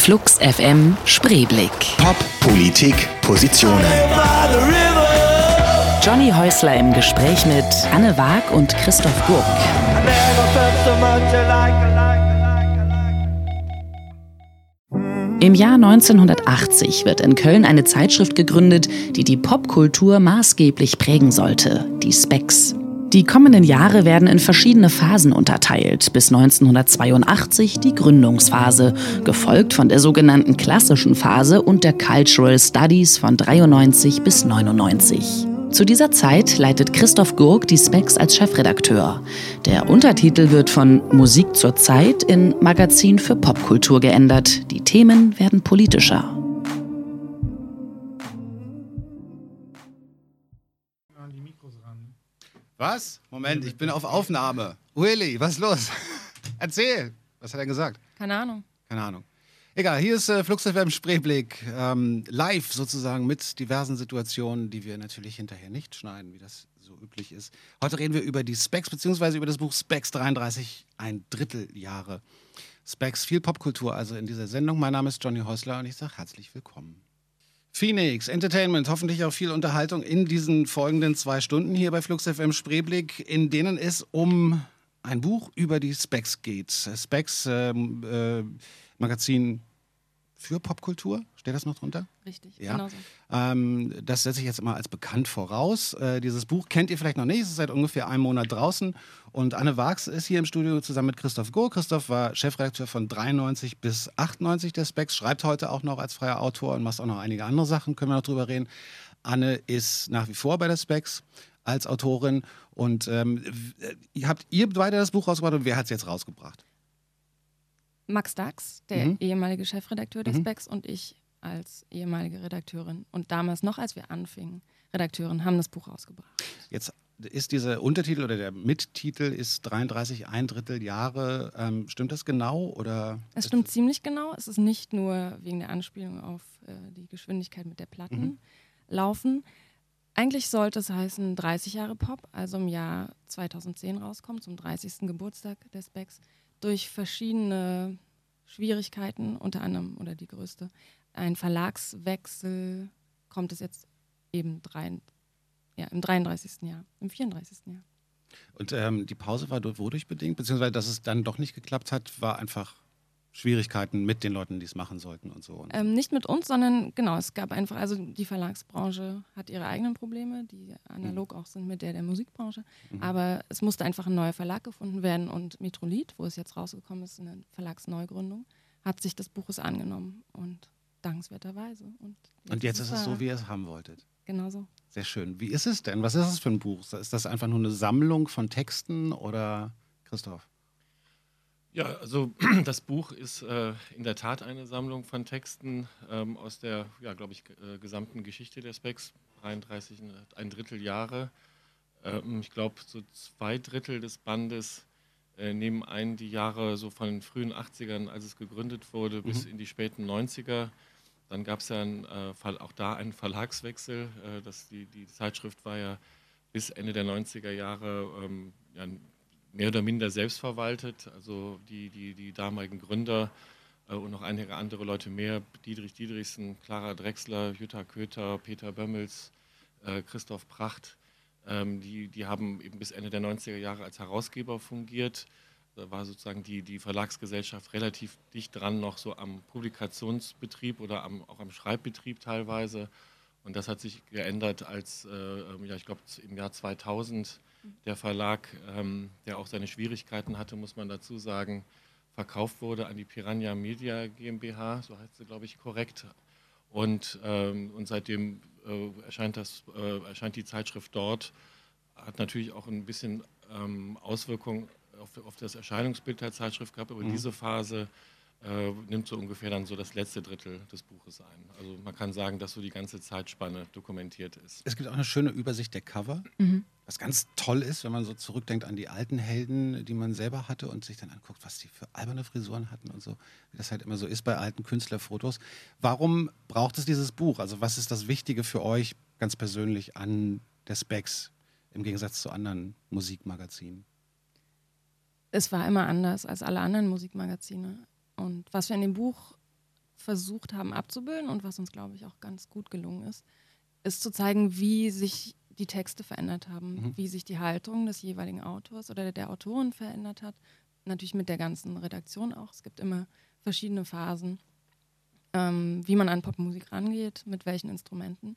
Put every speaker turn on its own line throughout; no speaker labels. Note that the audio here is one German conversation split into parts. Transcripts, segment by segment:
Flux FM Spreeblick.
Pop, Politik, Positionen.
Johnny Häusler im Gespräch mit Anne Waag und Christoph Gurk. Im Jahr 1980 wird in Köln eine Zeitschrift gegründet, die die Popkultur maßgeblich prägen sollte, die Specs. Die kommenden Jahre werden in verschiedene Phasen unterteilt, bis 1982 die Gründungsphase, gefolgt von der sogenannten klassischen Phase und der Cultural Studies von 93 bis 99. Zu dieser Zeit leitet Christoph Gurk die Specs als Chefredakteur. Der Untertitel wird von Musik zur Zeit in Magazin für Popkultur geändert. Die Themen werden politischer.
Was? Moment, ich bin auf Aufnahme. Willi, was ist los? Erzähl. Was hat er gesagt?
Keine Ahnung.
Keine Ahnung. Egal, hier ist äh, Flux FM Spreeblick. Ähm, live sozusagen mit diversen Situationen, die wir natürlich hinterher nicht schneiden, wie das so üblich ist. Heute reden wir über die Specs, beziehungsweise über das Buch Specs 33, ein Drittel Jahre. Specs, viel Popkultur also in dieser Sendung. Mein Name ist Johnny Häusler und ich sage herzlich willkommen. Phoenix Entertainment, hoffentlich auch viel Unterhaltung in diesen folgenden zwei Stunden hier bei Flux FM Spreeblick, in denen es um ein Buch über die Specs geht. Specs, ähm, äh, Magazin für Popkultur, steht das noch drunter?
Richtig,
ja.
genau so.
Ähm, das setze ich jetzt mal als bekannt voraus. Äh, dieses Buch kennt ihr vielleicht noch nicht, es ist seit ungefähr einem Monat draußen. Und Anne Wachs ist hier im Studio zusammen mit Christoph Goh. Christoph war Chefredakteur von 93 bis 98 der Specs, schreibt heute auch noch als freier Autor und macht auch noch einige andere Sachen, können wir noch drüber reden. Anne ist nach wie vor bei der Specs als Autorin. Und ähm, habt ihr beide das Buch rausgebracht und wer hat es jetzt rausgebracht?
Max Dax, der
Mhm.
ehemalige Chefredakteur des
Mhm.
Specs und ich als ehemalige Redakteurin und damals noch, als wir anfingen, Redakteurin, haben das Buch rausgebracht.
Jetzt ist dieser Untertitel oder der Mittitel ist 33 ein Drittel Jahre. Ähm, stimmt das genau oder?
Es stimmt ziemlich genau. Es ist nicht nur wegen der Anspielung auf äh, die Geschwindigkeit mit der Platten
Mhm.
laufen. Eigentlich sollte es heißen 30 Jahre Pop, also im Jahr 2010 rauskommen, zum 30. Geburtstag des Specs, durch verschiedene Schwierigkeiten, unter anderem oder die größte, ein Verlagswechsel, kommt es jetzt eben drei, ja, im 33. Jahr, im 34. Jahr.
Und ähm, die Pause war dort wodurch bedingt, beziehungsweise dass es dann doch nicht geklappt hat, war einfach Schwierigkeiten mit den Leuten, die es machen sollten und so. Und
Ähm, nicht mit uns, sondern genau, es gab einfach, also die Verlagsbranche hat ihre eigenen Probleme, die analog auch sind mit der der Musikbranche.
Mhm.
Aber es musste einfach ein neuer Verlag gefunden werden und Metrolit, wo es jetzt rausgekommen ist, eine Verlagsneugründung, hat sich des Buches angenommen und dankenswerterweise. Und
und jetzt ist es so, wie ihr es haben wolltet.
Genau so.
Sehr schön. Wie ist es denn? Was ist es für ein Buch? Ist das einfach nur eine Sammlung von Texten oder Christoph?
Ja, also das Buch ist äh, in der Tat eine Sammlung von Texten ähm, aus der, ja, glaube ich, äh, gesamten Geschichte der Specs, 33, ein Drittel Jahre. Ähm, ich glaube, so zwei Drittel des Bandes äh, nehmen ein die Jahre so von den frühen 80ern, als es gegründet wurde, bis in die späten 90er. Dann gab es ja ein, äh, Fall- auch da einen Verlagswechsel. Äh, das, die, die Zeitschrift war ja bis Ende der 90er Jahre ähm, ja, mehr oder minder selbstverwaltet. Also die, die, die damaligen Gründer äh, und noch einige andere Leute mehr, Dietrich Diedrichsen, Clara Drechsler, Jutta Köther, Peter Bömmels, äh, Christoph Pracht, ähm, die, die haben eben bis Ende der 90er Jahre als Herausgeber fungiert. Da war sozusagen die, die Verlagsgesellschaft relativ dicht dran, noch so am Publikationsbetrieb oder am, auch am Schreibbetrieb teilweise. Und das hat sich geändert, als, äh, ja, ich glaube, im Jahr 2000 der Verlag, ähm, der auch seine Schwierigkeiten hatte, muss man dazu sagen, verkauft wurde an die Piranha Media GmbH, so heißt sie, glaube ich, korrekt. Und, ähm, und seitdem äh, erscheint, das, äh, erscheint die Zeitschrift dort, hat natürlich auch ein bisschen ähm, Auswirkungen auf, auf das Erscheinungsbild der Zeitschrift gehabt, aber
Mhm.
diese Phase äh, nimmt so ungefähr dann so das letzte Drittel des Buches ein. Also man kann sagen, dass so die ganze Zeitspanne dokumentiert ist.
Es gibt auch eine schöne Übersicht der Cover,
Mhm.
was ganz toll ist, wenn man so zurückdenkt an die alten Helden, die man selber hatte und sich dann anguckt, was die für alberne Frisuren hatten und so, wie das halt immer so ist bei alten Künstlerfotos. Warum braucht es dieses Buch? Also was ist das Wichtige für euch ganz persönlich an der Specs im Gegensatz zu anderen Musikmagazinen?
Es war immer anders als alle anderen Musikmagazine. Und was wir in dem Buch versucht haben abzubilden und was uns, glaube ich, auch ganz gut gelungen ist, ist zu zeigen, wie sich die Texte verändert haben, mhm. wie sich die Haltung des jeweiligen Autors oder der Autorin verändert hat. Natürlich mit der ganzen Redaktion auch. Es gibt immer verschiedene Phasen, ähm, wie man an Popmusik rangeht, mit welchen Instrumenten.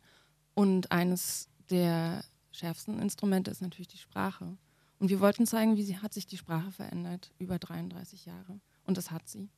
Und eines der schärfsten Instrumente ist natürlich die Sprache. Und wir wollten zeigen, wie sie, hat sich die Sprache verändert über 33 Jahre. Und das hat sie.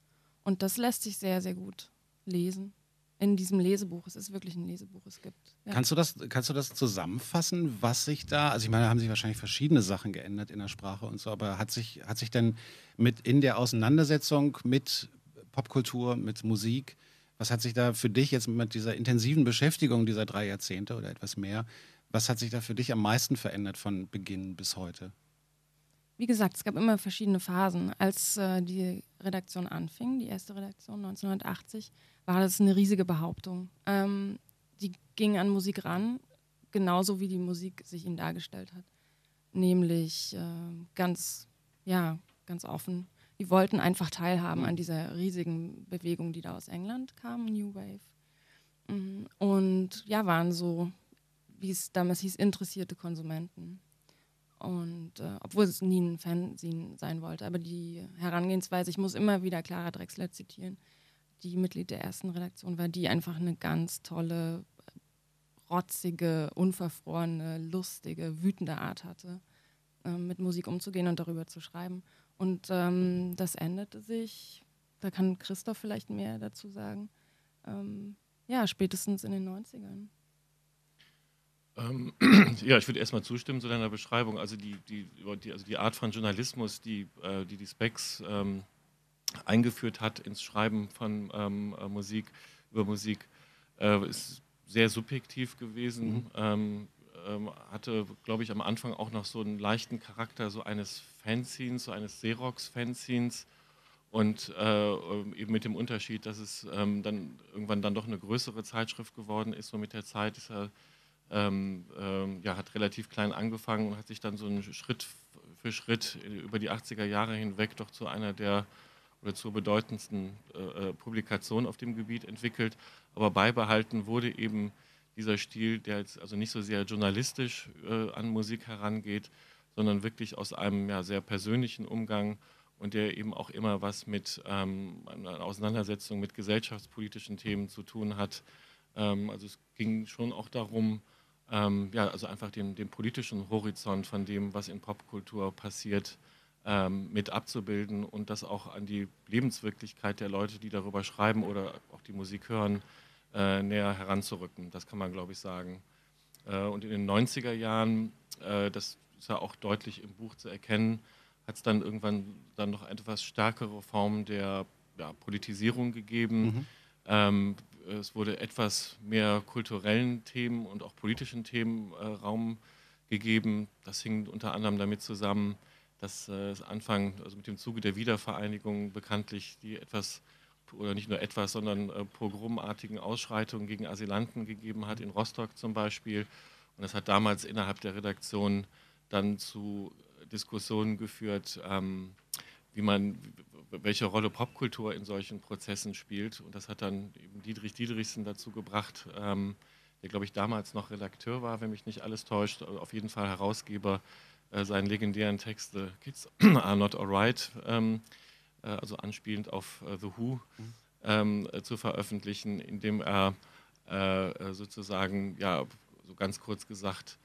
Und das lässt sich sehr, sehr gut lesen in diesem Lesebuch. Es ist wirklich ein Lesebuch. Es gibt.
Ja. Kannst, du das, kannst du das zusammenfassen, was sich da, also ich meine, da haben sich wahrscheinlich verschiedene Sachen geändert in der Sprache und so, aber hat sich, hat sich denn mit in der Auseinandersetzung mit Popkultur, mit Musik, was hat sich da für dich jetzt mit dieser intensiven Beschäftigung dieser drei Jahrzehnte oder etwas mehr, was hat sich da für dich am meisten verändert von Beginn bis heute?
Wie gesagt, es gab immer verschiedene Phasen. Als äh, die Redaktion anfing, die erste Redaktion 1980, war das eine riesige Behauptung. Ähm, die ging an Musik ran, genauso wie die Musik sich ihnen dargestellt hat. Nämlich äh, ganz, ja, ganz offen. Die wollten einfach teilhaben an dieser riesigen Bewegung, die da aus England kam, New Wave. Mhm. Und ja, waren so, wie es damals hieß, interessierte Konsumenten. Und äh, obwohl es nie ein Fanzine sein wollte, aber die Herangehensweise, ich muss immer wieder Clara Drexler zitieren, die Mitglied der ersten Redaktion war, die einfach eine ganz tolle, rotzige, unverfrorene, lustige, wütende Art hatte, äh, mit Musik umzugehen und darüber zu schreiben. Und ähm, das änderte sich, da kann Christoph vielleicht mehr dazu sagen, ähm, ja, spätestens in den 90ern.
Ähm, ja, ich würde erstmal zustimmen zu deiner Beschreibung. Also die, die, die, also die Art von Journalismus, die äh, die, die Specs ähm, eingeführt hat ins Schreiben von ähm, äh, Musik, über Musik, äh, ist sehr subjektiv gewesen. Mhm. Ähm, ähm, hatte, glaube ich, am Anfang auch noch so einen leichten Charakter so eines Fanzines, so eines Xerox-Fanzines. Und äh, eben mit dem Unterschied, dass es ähm, dann irgendwann dann doch eine größere Zeitschrift geworden ist. So mit der Zeit ist er ähm, ähm, ja, hat relativ klein angefangen und hat sich dann so einen Schritt für Schritt über die 80er Jahre hinweg doch zu einer der oder zur bedeutendsten äh, äh, Publikation auf dem Gebiet entwickelt. Aber beibehalten wurde eben dieser Stil, der jetzt also nicht so sehr journalistisch äh, an Musik herangeht, sondern wirklich aus einem ja, sehr persönlichen Umgang und der eben auch immer was mit ähm, einer Auseinandersetzung mit gesellschaftspolitischen Themen zu tun hat. Ähm, also es ging schon auch darum, ähm, ja, also einfach den, den, politischen Horizont von dem, was in Popkultur passiert, ähm, mit abzubilden und das auch an die Lebenswirklichkeit der Leute, die darüber schreiben oder auch die Musik hören, äh, näher heranzurücken. Das kann man, glaube ich, sagen. Äh, und in den 90er Jahren, äh, das ist ja auch deutlich im Buch zu erkennen, hat es dann irgendwann dann noch etwas stärkere Formen der ja, Politisierung gegeben. Mhm. Ähm, es wurde etwas mehr kulturellen Themen und auch politischen Themen äh, Raum gegeben. Das hing unter anderem damit zusammen, dass äh, es Anfang, also mit dem Zuge der Wiedervereinigung bekanntlich die etwas oder nicht nur etwas, sondern äh, pogromartigen Ausschreitungen gegen Asylanten gegeben hat, in Rostock zum Beispiel. Und das hat damals innerhalb der Redaktion dann zu Diskussionen geführt, ähm, wie man, welche Rolle Popkultur in solchen Prozessen spielt. Und das hat dann eben Dietrich Dietrichsen dazu gebracht, ähm, der, glaube ich, damals noch Redakteur war, wenn mich nicht alles täuscht, auf jeden Fall Herausgeber äh, seinen legendären Text The Kids Are Not Alright, ähm, äh, also anspielend auf äh, The Who, mhm. ähm, äh, zu veröffentlichen, indem er äh, äh, sozusagen, ja, so ganz kurz gesagt,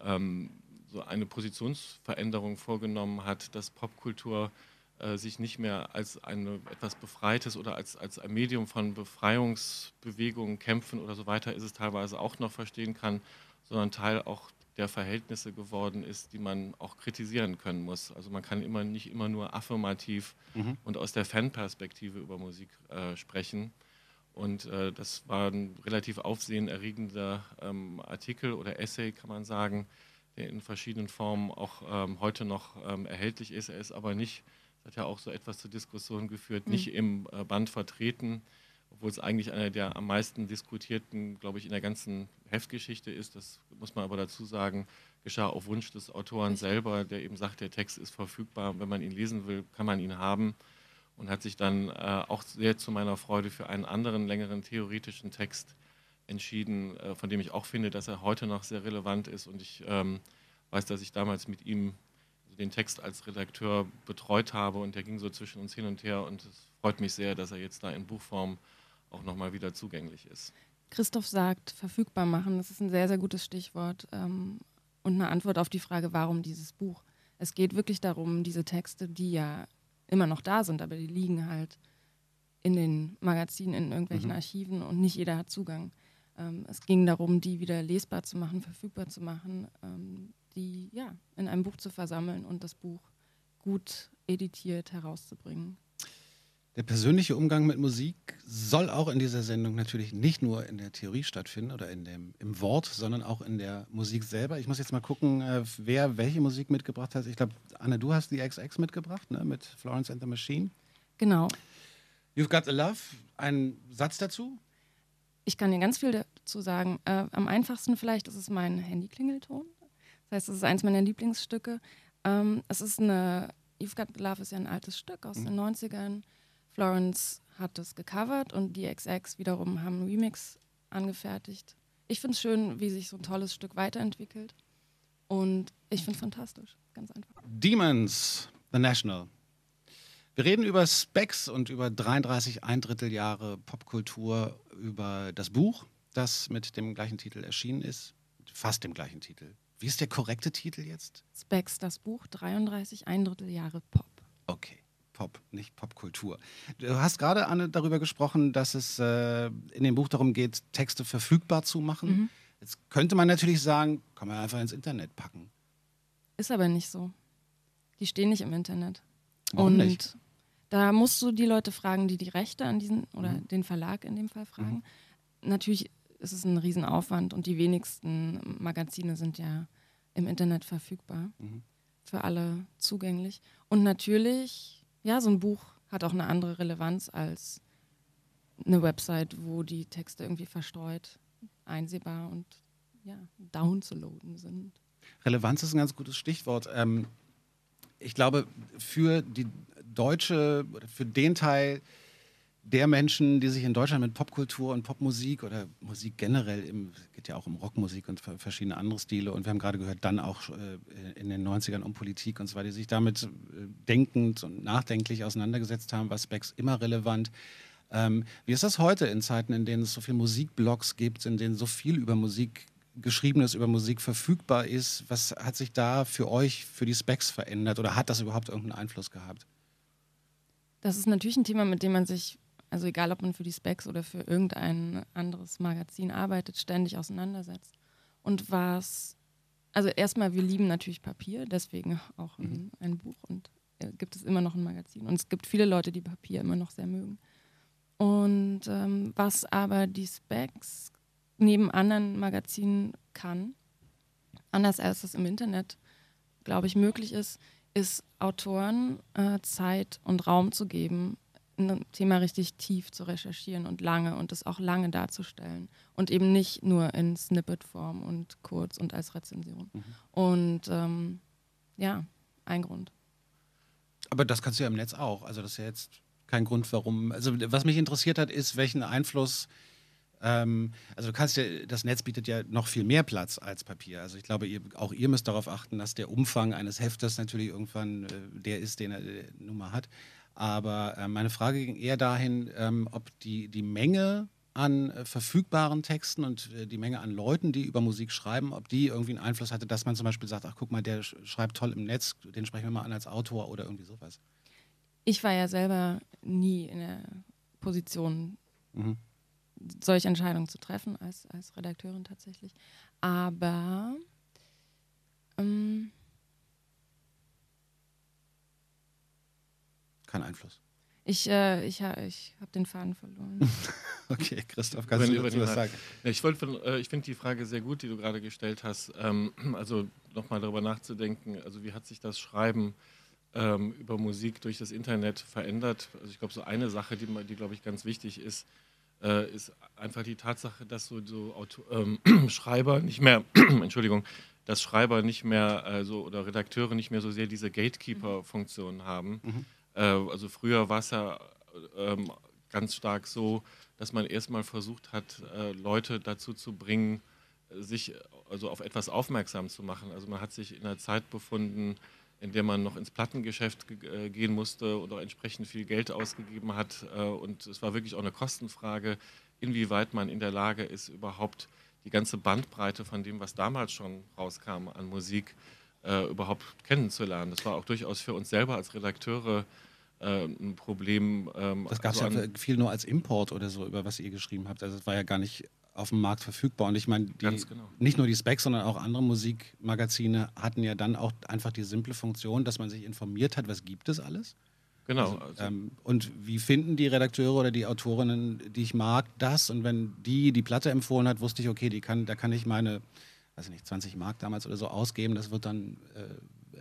ähm, so eine Positionsveränderung vorgenommen hat, dass Popkultur äh, sich nicht mehr als ein etwas Befreites oder als, als ein Medium von Befreiungsbewegungen, Kämpfen oder so weiter ist es teilweise auch noch verstehen kann, sondern Teil auch der Verhältnisse geworden ist, die man auch kritisieren können muss. Also man kann immer nicht immer nur affirmativ mhm. und aus der Fanperspektive über Musik äh, sprechen. Und äh, das war ein relativ aufsehenerregender ähm, Artikel oder Essay, kann man sagen, der in verschiedenen Formen auch ähm, heute noch ähm, erhältlich ist. Er ist aber nicht hat ja auch so etwas zur Diskussion geführt, mhm. nicht im äh, Band vertreten, obwohl es eigentlich einer der am meisten diskutierten, glaube ich, in der ganzen Heftgeschichte ist. Das muss man aber dazu sagen, geschah auf Wunsch des Autoren selber, der eben sagt, der Text ist verfügbar, wenn man ihn lesen will, kann man ihn haben. und hat sich dann äh, auch sehr zu meiner Freude für einen anderen längeren theoretischen Text entschieden, äh, von dem ich auch finde, dass er heute noch sehr relevant ist. Und ich ähm, weiß, dass ich damals mit ihm den Text als Redakteur betreut habe und der ging so zwischen uns hin und her und es freut mich sehr, dass er jetzt da in Buchform auch nochmal wieder zugänglich ist.
Christoph sagt, verfügbar machen, das ist ein sehr, sehr gutes Stichwort ähm, und eine Antwort auf die Frage, warum dieses Buch. Es geht wirklich darum, diese Texte, die ja immer noch da sind, aber die liegen halt in den Magazinen, in irgendwelchen mhm. Archiven und nicht jeder hat Zugang. Ähm, es ging darum, die wieder lesbar zu machen, verfügbar zu machen, ähm, die ja in einem Buch zu versammeln und das Buch gut editiert herauszubringen.
Der persönliche Umgang mit Musik soll auch in dieser Sendung natürlich nicht nur in der Theorie stattfinden oder in dem, im Wort, sondern auch in der Musik selber. Ich muss jetzt mal gucken, äh, wer welche Musik mitgebracht hat. Ich glaube, Anne, du hast die XX mitgebracht, ne, mit Florence and the Machine.
Genau.
You've Got the Love. Ein Satz dazu?
Ich kann dir ganz viel dazu sagen. Äh, am einfachsten vielleicht ist es mein Handyklingelton. Das heißt, es ist eins meiner Lieblingsstücke. Ähm, es ist eine, You've Got Love ist ja ein altes Stück aus mhm. den 90ern Florence hat es gecovert und die XX wiederum haben einen Remix angefertigt. Ich finde es schön, wie sich so ein tolles Stück weiterentwickelt. Und ich finde es fantastisch, ganz einfach.
Demons, The National. Wir reden über Specs und über 33 ein Drittel Jahre Popkultur, über das Buch, das mit dem gleichen Titel erschienen ist. Fast dem gleichen Titel. Wie ist der korrekte Titel jetzt?
Specs, das Buch, 33 ein Drittel Jahre Pop.
Okay. Pop, nicht Popkultur. Du hast gerade, Anne, darüber gesprochen, dass es äh, in dem Buch darum geht, Texte verfügbar zu machen. Mhm. Jetzt könnte man natürlich sagen, kann man einfach ins Internet packen.
Ist aber nicht so. Die stehen nicht im Internet.
Warum Und nicht?
da musst du die Leute fragen, die die Rechte an diesen, oder mhm. den Verlag in dem Fall fragen. Mhm. Natürlich ist es ein Riesenaufwand und die wenigsten Magazine sind ja im Internet verfügbar. Mhm. Für alle zugänglich. Und natürlich ja, so ein Buch hat auch eine andere Relevanz als eine Website, wo die Texte irgendwie verstreut, einsehbar und ja, downzuladen sind.
Relevanz ist ein ganz gutes Stichwort. Ähm, ich glaube, für die deutsche, für den Teil der Menschen, die sich in Deutschland mit Popkultur und Popmusik oder Musik generell, im, geht ja auch um Rockmusik und verschiedene andere Stile und wir haben gerade gehört, dann auch äh, in den 90ern um Politik und zwar, die sich damit äh, denkend und nachdenklich auseinandergesetzt haben, was Specs immer relevant. Ähm, wie ist das heute in Zeiten, in denen es so viele Musikblogs gibt, in denen so viel über Musik Geschriebenes über Musik verfügbar ist? Was hat sich da für euch, für die Specs verändert oder hat das überhaupt irgendeinen Einfluss gehabt?
Das ist natürlich ein Thema, mit dem man sich also egal ob man für die Specs oder für irgendein anderes Magazin arbeitet, ständig auseinandersetzt. Und was, also erstmal, wir lieben natürlich Papier, deswegen auch ein, mhm. ein Buch und äh, gibt es immer noch ein Magazin. Und es gibt viele Leute, die Papier immer noch sehr mögen. Und ähm, was aber die Specs neben anderen Magazinen kann, anders als es im Internet, glaube ich, möglich ist, ist Autoren äh, Zeit und Raum zu geben, ein Thema richtig tief zu recherchieren und lange und es auch lange darzustellen und eben nicht nur in Snippet-Form und kurz und als Rezension. Mhm. Und ähm, ja, ein Grund.
Aber das kannst du ja im Netz auch. Also das ist ja jetzt kein Grund, warum. Also was mich interessiert hat, ist, welchen Einfluss ähm, also du kannst ja, das Netz bietet ja noch viel mehr Platz als Papier. Also ich glaube, ihr, auch ihr müsst darauf achten, dass der Umfang eines Heftes natürlich irgendwann äh, der ist, den er äh, nun mal hat. Aber äh, meine Frage ging eher dahin, ähm, ob die, die Menge an äh, verfügbaren Texten und äh, die Menge an Leuten, die über Musik schreiben, ob die irgendwie einen Einfluss hatte, dass man zum Beispiel sagt, ach guck mal, der schreibt toll im Netz, den sprechen wir mal an als Autor oder irgendwie sowas.
Ich war ja selber nie in der Position, mhm. solche Entscheidungen zu treffen, als, als Redakteurin tatsächlich. Aber ähm,
Kein Einfluss.
Ich, äh, ich, ich habe den Faden verloren.
okay, Christoph, kannst du dazu was sagen?
Ja, ich, äh, ich finde die Frage sehr gut, die du gerade gestellt hast. Ähm, also nochmal darüber nachzudenken, also wie hat sich das Schreiben ähm, über Musik durch das Internet verändert? Also ich glaube, so eine Sache, die, die glaube ich, ganz wichtig ist, äh, ist einfach die Tatsache, dass so, so Auto, ähm, Schreiber nicht mehr, Entschuldigung, dass Schreiber nicht mehr äh, so oder Redakteure nicht mehr so sehr diese Gatekeeper-Funktion haben. Mhm also früher war es ja ähm, ganz stark so, dass man erstmal versucht hat, äh, Leute dazu zu bringen, sich also auf etwas aufmerksam zu machen. Also man hat sich in einer Zeit befunden, in der man noch ins Plattengeschäft äh, gehen musste und auch entsprechend viel Geld ausgegeben hat. Äh, und es war wirklich auch eine Kostenfrage, inwieweit man in der Lage ist, überhaupt die ganze Bandbreite von dem, was damals schon rauskam an Musik, äh, überhaupt kennenzulernen. Das war auch durchaus für uns selber als Redakteure äh, ein Problem.
Ähm, das gab es also ja viel nur als Import oder so, über was ihr geschrieben habt. Also es war ja gar nicht auf dem Markt verfügbar. Und ich meine, genau. nicht nur die Specs, sondern auch andere Musikmagazine hatten ja dann auch einfach die simple Funktion, dass man sich informiert hat, was gibt es alles.
Genau.
Also, also ähm, und wie finden die Redakteure oder die Autorinnen, die ich mag, das? Und wenn die die Platte empfohlen hat, wusste ich, okay, die kann, da kann ich meine, weiß ich nicht, 20 Mark damals oder so ausgeben. Das wird dann äh,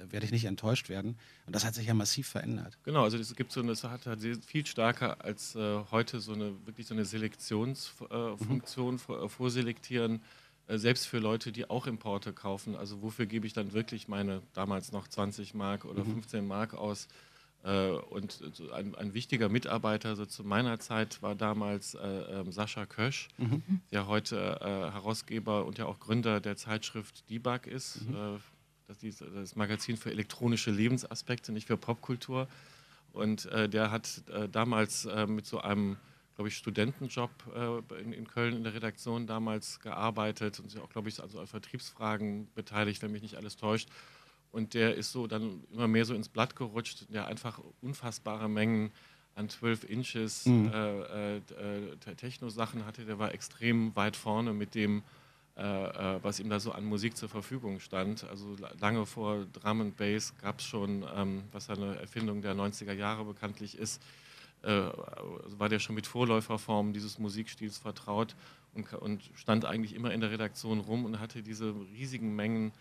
werde ich nicht enttäuscht werden. Und das hat sich ja massiv verändert.
Genau, also es gibt so eine, es hat halt viel stärker als äh, heute so eine wirklich so eine Selektionsfunktion äh, mhm. vorselektieren. Äh, selbst für Leute, die auch Importe kaufen. Also wofür gebe ich dann wirklich meine damals noch 20 Mark oder mhm. 15 Mark aus? Äh, und ein, ein, wichtiger Mitarbeiter so zu meiner Zeit war damals äh, ähm, Sascha Kösch, mhm. der heute äh, Herausgeber und ja auch Gründer der Zeitschrift Debug ist. Mhm das ist das Magazin für elektronische Lebensaspekte, nicht für Popkultur. Und äh, der hat äh, damals äh, mit so einem, glaube ich, Studentenjob äh, in, in, Köln in der Redaktion damals gearbeitet und sich auch, glaube ich, also an Vertriebsfragen beteiligt, wenn mich nicht alles täuscht. Und der ist so dann immer mehr so ins Blatt gerutscht, der einfach unfassbare Mengen an 12 Inches mhm. Äh, äh, Techno-Sachen hatte. Der war extrem weit vorne mit dem, äh, äh, was ihm da so an Musik zur Verfügung stand. Also lange vor Drum and Bass gab es schon, ähm, was eine Erfindung der 90er Jahre bekanntlich ist, äh, war der schon mit Vorläuferformen dieses Musikstils vertraut und, und, stand eigentlich immer in der Redaktion rum und hatte diese riesigen Mengen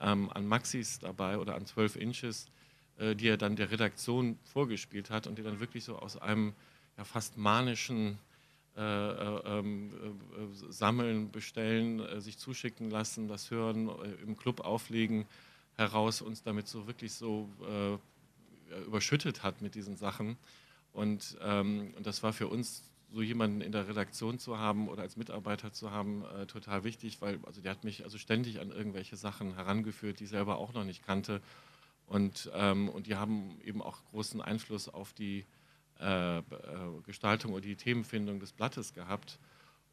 ähm, an Maxis dabei oder an 12 Inches, äh, die er dann der Redaktion vorgespielt hat und die dann wirklich so aus einem ja, fast manischen äh, äh, ähm, äh, sammeln, bestellen, sich zuschicken lassen, das hören, im Club auflegen, heraus uns damit so wirklich so überschüttet hat mit diesen Sachen. Und, ähm, und das war für uns so jemanden in der Redaktion zu haben oder als Mitarbeiter zu haben, äh, total wichtig, weil also der hat mich also ständig an irgendwelche Sachen herangeführt, die ich selber auch noch nicht kannte. Und, ähm, und die haben eben auch großen Einfluss auf die, Gestaltung oder die Themenfindung des Blattes gehabt.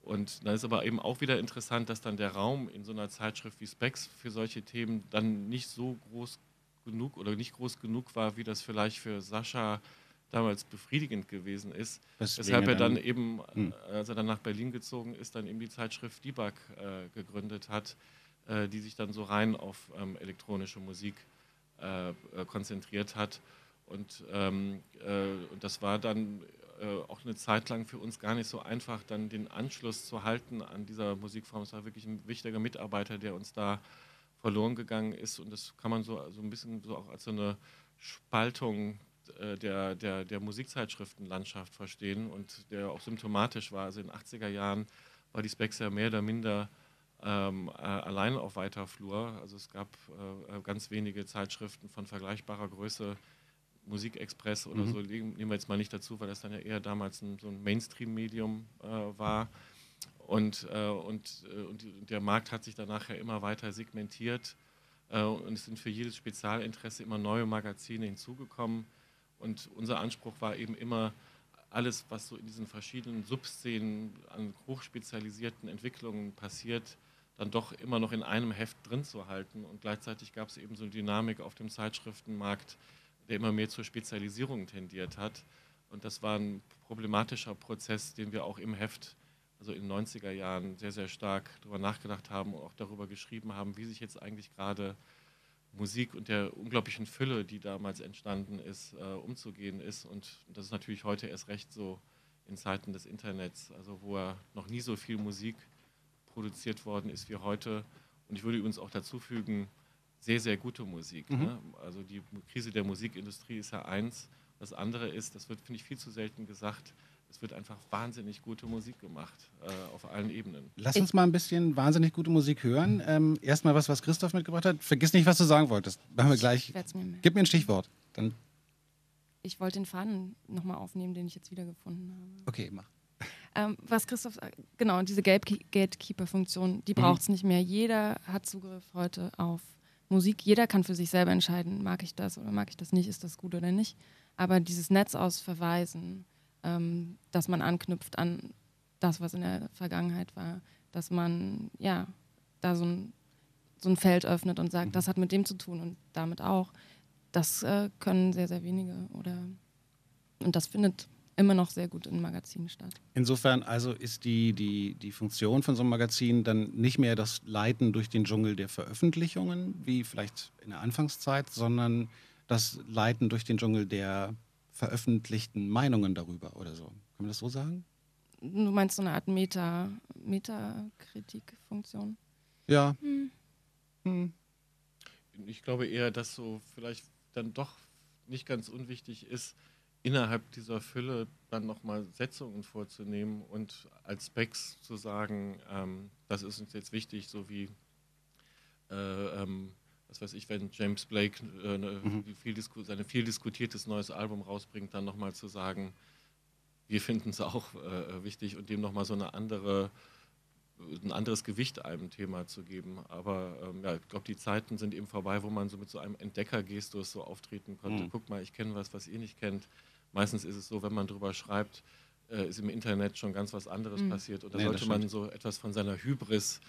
Und dann ist aber eben auch wieder interessant, dass dann der Raum in so einer Zeitschrift wie Specs für solche Themen dann nicht so groß genug oder nicht groß genug war, wie das vielleicht für Sascha damals befriedigend gewesen ist. Deswegen Weshalb er dann, dann eben, hm. als er dann nach Berlin gezogen ist, dann eben die Zeitschrift Debug äh, gegründet hat, äh, die sich dann so rein auf ähm, elektronische Musik äh, äh konzentriert hat. Und, ähm, äh, und das war dann äh, auch eine Zeit lang für uns gar nicht so einfach, dann den Anschluss zu halten an dieser Musikform. Es war wirklich ein wichtiger Mitarbeiter, der uns da verloren gegangen ist. Und das kann man so, so ein bisschen so auch als so eine Spaltung äh, der, der, der Musikzeitschriftenlandschaft verstehen und der auch symptomatisch war. Also in den 80er Jahren war die Specs ja mehr oder minder ähm, äh, allein auf weiter Flur. Also es gab äh, ganz wenige Zeitschriften von vergleichbarer Größe, Musikexpress oder mhm. so nehmen wir jetzt mal nicht dazu, weil das dann ja eher damals ein, so ein Mainstream-Medium äh, war. Und, äh, und, äh, und, der Markt hat sich danach ja immer weiter segmentiert äh, und es sind für jedes Spezialinteresse immer neue Magazine hinzugekommen. Und unser Anspruch war eben immer, alles, was so in diesen verschiedenen Subszenen an hochspezialisierten Entwicklungen passiert, dann doch immer noch in einem Heft drin zu halten. Und gleichzeitig gab es eben so eine Dynamik auf dem Zeitschriftenmarkt, der immer mehr zur Spezialisierung tendiert hat. Und das war ein problematischer Prozess, den wir auch im Heft, also in den 90er Jahren, sehr, sehr stark darüber nachgedacht haben und auch darüber geschrieben haben, wie sich jetzt eigentlich gerade Musik und der unglaublichen Fülle, die damals entstanden ist, äh, umzugehen ist. Und das ist natürlich heute erst recht so in Zeiten des Internets, also wo ja noch nie so viel Musik produziert worden ist wie heute. Und ich würde übrigens auch dazu fügen, sehr, sehr gute Musik. Mhm. Ne? Also die Krise der Musikindustrie ist ja eins. Das andere ist, das wird, finde ich, viel zu selten gesagt, es wird einfach wahnsinnig gute Musik gemacht, äh, auf allen Ebenen.
Lass uns mal ein bisschen wahnsinnig gute Musik hören. Ähm, Erstmal was, was Christoph mitgebracht hat. Vergiss nicht, was du sagen wolltest. Machen wir gleich. Mir Gib mir ein Stichwort. Dann
ich wollte den Faden nochmal aufnehmen, den ich jetzt wiedergefunden habe.
Okay, mach.
Ähm, was Christoph, sagt, genau, diese Gate- Gatekeeper-Funktion, die braucht es nicht mehr. Jeder hat Zugriff heute auf Musik. Jeder kann für sich selber entscheiden, mag ich das oder mag ich das nicht, ist das gut oder nicht. Aber dieses Netz aus Verweisen, ähm, dass man anknüpft an das, was in der Vergangenheit war, dass man ja da so ein, so ein Feld öffnet und sagt, das hat mit dem zu tun und damit auch, das äh, können sehr, sehr wenige oder und das findet immer noch sehr gut in Magazinen statt.
Insofern also ist die, die, die Funktion von so einem Magazin dann nicht mehr das Leiten durch den Dschungel der Veröffentlichungen, wie vielleicht in der Anfangszeit, sondern das Leiten durch den Dschungel der veröffentlichten Meinungen darüber oder so. Kann man das so sagen?
Du meinst so eine Art Meta, Metakritik-Funktion?
Ja. Hm.
Ich glaube eher, dass so vielleicht dann doch nicht ganz unwichtig ist, innerhalb dieser Fülle dann nochmal Setzungen vorzunehmen und als Specs zu sagen, ähm, das ist uns jetzt wichtig, so wie, äh, ähm, was weiß ich, wenn James Blake äh, ne, viel disku seine viel diskutiertes neues Album rausbringt, dann nochmal zu sagen, wir finden es auch äh, wichtig und dem nochmal so eine andere ein anderes Gewicht einem Thema zu geben. Aber ähm, ja, ich glaube, die Zeiten sind eben vorbei, wo man so mit so einem Entdeckergestus so auftreten konnte.
Mhm.
Guck mal, ich kenne was, was ihr nicht kennt. Meistens ist es so, wenn man drüber schreibt, äh, ist im Internet schon ganz was anderes
Mhm.
passiert. Und da
Nee,
sollte man so etwas von seiner Hybris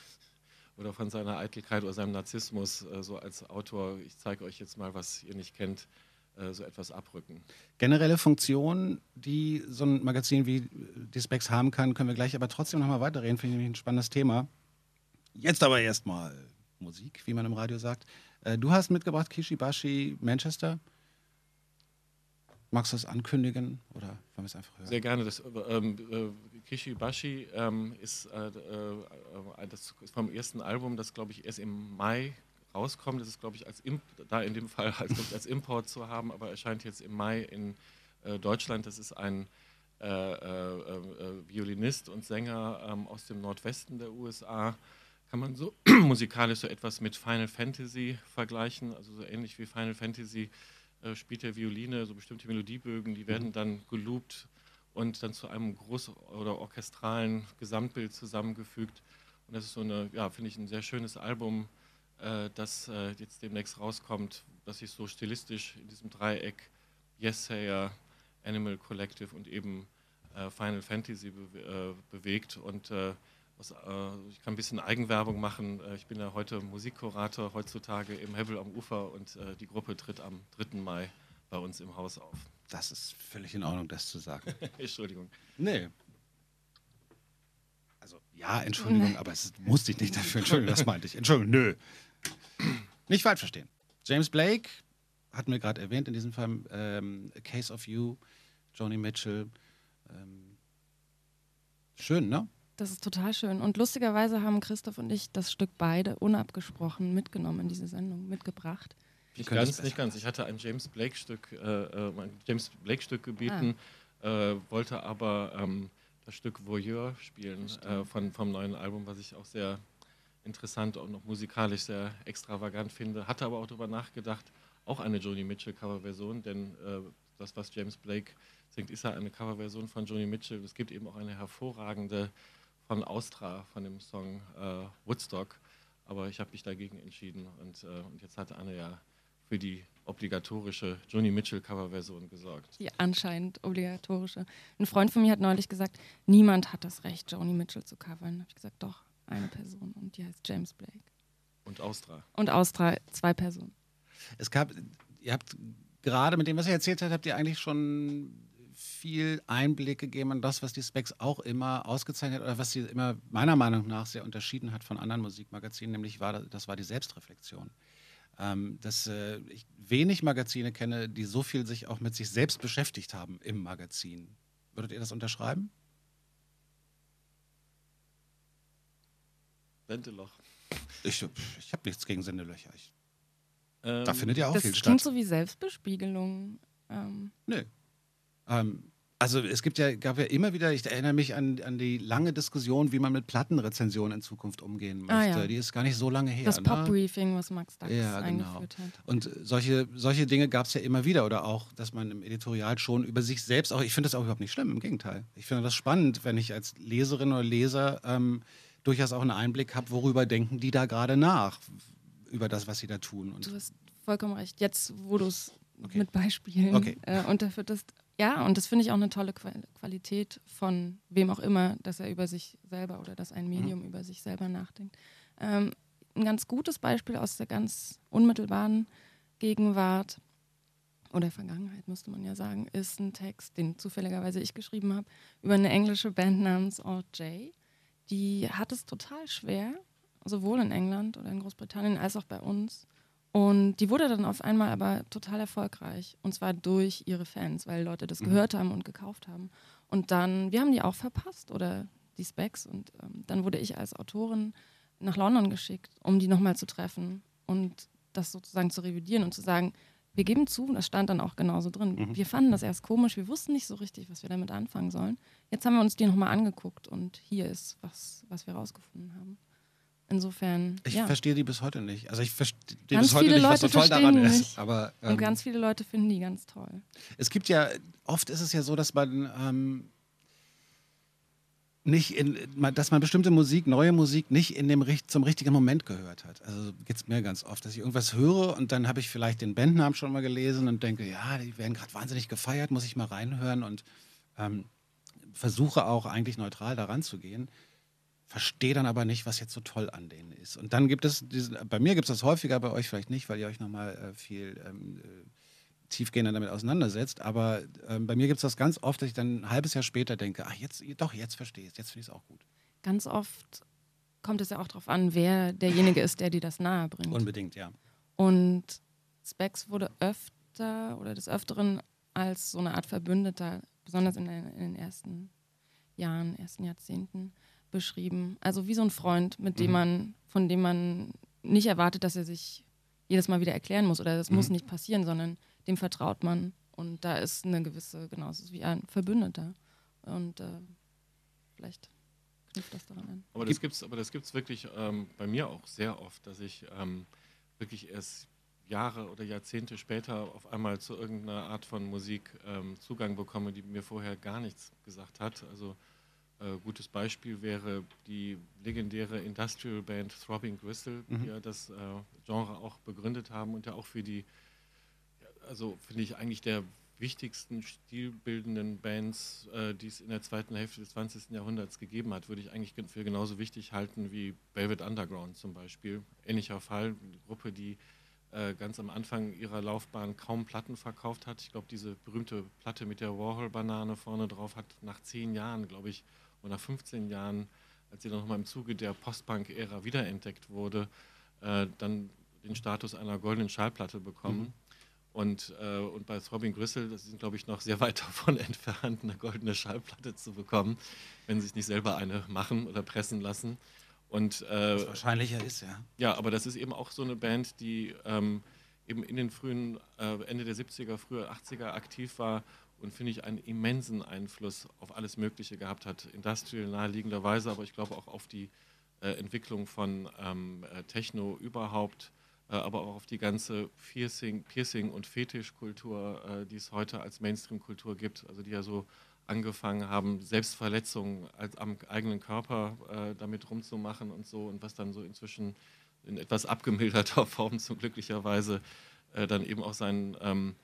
oder von seiner Eitelkeit oder seinem Narzissmus äh, so als Autor, ich zeige euch jetzt mal, was ihr nicht kennt, äh, so etwas abrücken.
Generelle Funktion, die so ein Magazin wie äh, die Specs haben kann, können wir gleich aber trotzdem nochmal weiterreden. Finde ich nämlich ein spannendes Thema. Jetzt aber erstmal Musik, wie man im Radio sagt. Äh, Du hast mitgebracht Kishibashi Manchester. Magst du das ankündigen oder wollen wir es einfach hören?
Sehr gerne. Das, ähm, äh, Kishibashi ähm, ist, äh, äh, das ist vom ersten Album, das glaube ich erst im Mai rauskommt. Das ist glaube ich als Imp da in dem Fall als, ich, als Import zu haben, aber erscheint jetzt im Mai in äh, Deutschland. Das ist ein äh, äh, Violinist und Sänger ähm, aus dem Nordwesten der USA. Kann man so musikalisch so etwas mit Final Fantasy vergleichen, also so ähnlich wie Final Fantasy äh, spielt er Violine, so bestimmte Melodiebögen, die werden dann geloopt und dann zu einem groß- oder orchestralen Gesamtbild zusammengefügt. Und das ist so eine, ja, finde ich, ein sehr schönes Album, äh, das äh, jetzt demnächst rauskommt, das sich so stilistisch in diesem Dreieck Yes-Sayer, Animal Collective und eben äh, Final Fantasy be äh, bewegt. Und was, äh, ich kann ein bisschen Eigenwerbung machen. Äh, ich bin ja heute Musikkurator heutzutage im Hevel am Ufer und äh, die Gruppe tritt am 3. Mai bei uns im Haus auf.
Das ist völlig in Ordnung, das zu sagen.
Entschuldigung.
Nee. Also, ja, Entschuldigung, aber es musste dich nicht dafür entschuldigen, das meinte ich. Entschuldigung, nö. Nicht falsch verstehen. James Blake, hatten wir gerade erwähnt in diesem Fall, ähm, A Case of You, Joni Mitchell. Ähm, schön, ne?
Das ist total schön. Und lustigerweise haben Christoph und ich das Stück beide unabgesprochen mitgenommen in diese Sendung, mitgebracht.
Nicht ganz, nicht ganz. Ich hatte ein James Blake-Stück äh, äh, ein James Blake-Stück gebeten, äh, wollte aber ähm, das Stück Voyeur spielen äh, von, vom neuen Album, was ich auch sehr interessant und noch musikalisch sehr extravagant finde. Hatte aber auch darüber nachgedacht, auch eine Joni Mitchell-Coverversion, denn äh, das, was James Blake singt, ist ja eine Coverversion von Joni Mitchell. Es gibt eben auch eine hervorragende von Austra, von dem Song äh, Woodstock. Aber ich habe mich dagegen entschieden und, äh, und jetzt hat Anne ja für die obligatorische Joni Mitchell Coverversion gesorgt.
Die anscheinend obligatorische. Ein Freund von mir hat neulich gesagt, niemand hat das Recht, Joni Mitchell zu covern. Da habe ich gesagt, doch, eine Person und die heißt James Blake.
Und Austra.
Und Austra, zwei Personen.
Es gab, ihr habt gerade mit dem, was ihr erzählt habt, habt ihr eigentlich schon viel Einblick gegeben in das, was die Specs auch immer ausgezeichnet oder was sie immer meiner Meinung nach sehr unterschieden hat von anderen Musikmagazinen, nämlich war das, das war die Selbstreflexion. Ähm, dass äh, ich wenig Magazine kenne, die so viel sich auch mit sich selbst beschäftigt haben im Magazin. Würdet ihr das unterschreiben?
Sendeloch.
Ich, ich habe nichts gegen Sendelöcher. Ich,
Ähm,
da findet ja auch
das
viel
klingt
statt.
so wie Selbstbespiegelung. Ähm,
Nö. Ähm, Also es gibt ja, gab ja immer wieder, ich erinnere mich an, an die lange Diskussion, wie man mit Plattenrezensionen in Zukunft umgehen möchte.
Ah, ja.
Die ist gar nicht so lange her.
Das
ne?
Pop-Briefing, was Max Dax
Ja, genau.
eingeführt hat.
Und solche, solche Dinge gab es ja immer wieder. Oder auch, dass man im Editorial schon über sich selbst auch, ich finde das auch überhaupt nicht schlimm, im Gegenteil. Ich finde das spannend, wenn ich als Leserin oder Leser ähm, durchaus auch einen Einblick habe, worüber denken die da gerade nach, über das, was sie da tun. Und
Du hast vollkommen recht. Jetzt, wo du es
Okay.
mit Beispielen
Okay.
äh, unterfütterst. Ja, und das finde ich auch eine tolle Qual Qualität von wem auch immer, dass er über sich selber oder dass
Mhm.
ein Medium über sich selber nachdenkt. Ähm, ein ganz gutes Beispiel aus der ganz unmittelbaren Gegenwart oder Vergangenheit, müsste man ja sagen, ist ein Text, den zufälligerweise ich geschrieben habe, über eine englische Band namens J. Die hat es total schwer, sowohl in England oder in Großbritannien als auch bei uns. Und die wurde dann auf einmal aber total erfolgreich. Und zwar durch ihre Fans, weil Leute das gehört haben und gekauft haben. Und dann, wir haben die auch verpasst oder die Specs. Und ähm, dann wurde ich als Autorin nach London geschickt, um die nochmal zu treffen und das sozusagen zu revidieren und zu sagen, wir geben zu, das stand dann auch genauso drin. Wir fanden das erst komisch, wir wussten nicht so richtig, was wir damit anfangen sollen. Jetzt haben wir uns die nochmal angeguckt und hier ist, was, was wir rausgefunden haben. Insofern,
ich
ja.
verstehe die bis heute nicht. Also ich verstehe
Ganz
bis heute nicht, was so
Leute
toll daran ist.
nicht.
Aber ähm,
Und ganz viele Leute finden die ganz toll.
Es gibt ja, oft ist es ja so, dass man ähm, nicht in, dass man bestimmte Musik, neue Musik nicht in dem zum richtigen Moment gehört hat. Also geht es mir ganz oft, dass ich irgendwas höre und dann habe ich vielleicht den Bandnamen schon mal gelesen und denke, ja, die werden gerade wahnsinnig gefeiert, muss ich mal reinhören und ähm, versuche auch eigentlich neutral daran zu gehen. Verstehe dann aber nicht, was jetzt so toll an denen ist. Und dann gibt es, diesen, bei mir gibt es das häufiger, bei euch vielleicht nicht, weil ihr euch nochmal äh, viel ähm, äh, tiefgehender damit auseinandersetzt. Aber ähm, bei mir gibt es das ganz oft, dass ich dann ein halbes Jahr später denke, ach, jetzt, doch, jetzt verstehe ich es, jetzt finde ich es auch gut.
Ganz oft kommt es ja auch darauf an, wer derjenige ist, der dir das nahe bringt.
Unbedingt, ja.
Und Specs wurde öfter oder des Öfteren als so eine Art Verbündeter, besonders in, den- in den ersten Jahren, ersten Jahrzehnten, beschrieben. Also wie so ein Freund, mit dem
Mhm.
man, von dem man nicht erwartet, dass er sich jedes Mal wieder erklären muss oder das muss
Mhm.
nicht passieren, sondern dem vertraut man. Und da ist eine gewisse, genau, es ist wie ein Verbündeter. Und äh, vielleicht knüpft das daran an.
Aber das gibt's, aber das gibt's wirklich ähm, bei mir auch sehr oft, dass ich ähm, wirklich erst Jahre oder Jahrzehnte später auf einmal zu irgendeiner Art von Musik ähm, Zugang bekomme, die mir vorher gar nichts gesagt hat. Also äh, gutes Beispiel wäre die legendäre Industrial Band Throbbing Gristle,
Mhm.
die ja das äh, Genre auch begründet haben und ja auch für die, also finde ich eigentlich der wichtigsten stilbildenden Bands, äh, die es in der zweiten Hälfte des 20. Jahrhunderts gegeben hat, würde ich eigentlich gen- für genauso wichtig halten wie Velvet Underground zum Beispiel. Ähnlicher Fall, eine Gruppe, die äh, ganz am Anfang ihrer Laufbahn kaum Platten verkauft hat. Ich glaube, diese berühmte Platte mit der Warhol-Banane vorne drauf hat nach zehn Jahren, glaube ich, oder nach 15 Jahren, als sie dann nochmal im Zuge der Post-Punk-Ära wiederentdeckt wurde, äh, dann den Status einer goldenen Schallplatte bekommen. Und, äh, und bei Throbbing Gristle, das sind, glaube ich, noch sehr weit davon entfernt, eine goldene Schallplatte zu bekommen, wenn sie es nicht selber eine machen oder pressen lassen. Und äh,
wahrscheinlicher ist, ja.
ja, aber das ist eben auch so eine Band, die ähm, eben in den frühen, äh, Ende der 70er, frühe 80er aktiv war und finde ich einen immensen Einfluss auf alles Mögliche gehabt hat. Industrial naheliegenderweise, aber ich glaube auch auf die äh, Entwicklung von ähm, äh, Techno überhaupt, äh, aber auch auf die ganze Piercing, Piercing und Fetischkultur, äh, die es heute als Mainstream-Kultur gibt, also die ja so angefangen haben, Selbstverletzungen am eigenen Körper äh, damit rumzumachen und so und was dann so inzwischen in etwas abgemilderter Form zum glücklicherweise äh, dann eben auch seinen ähm,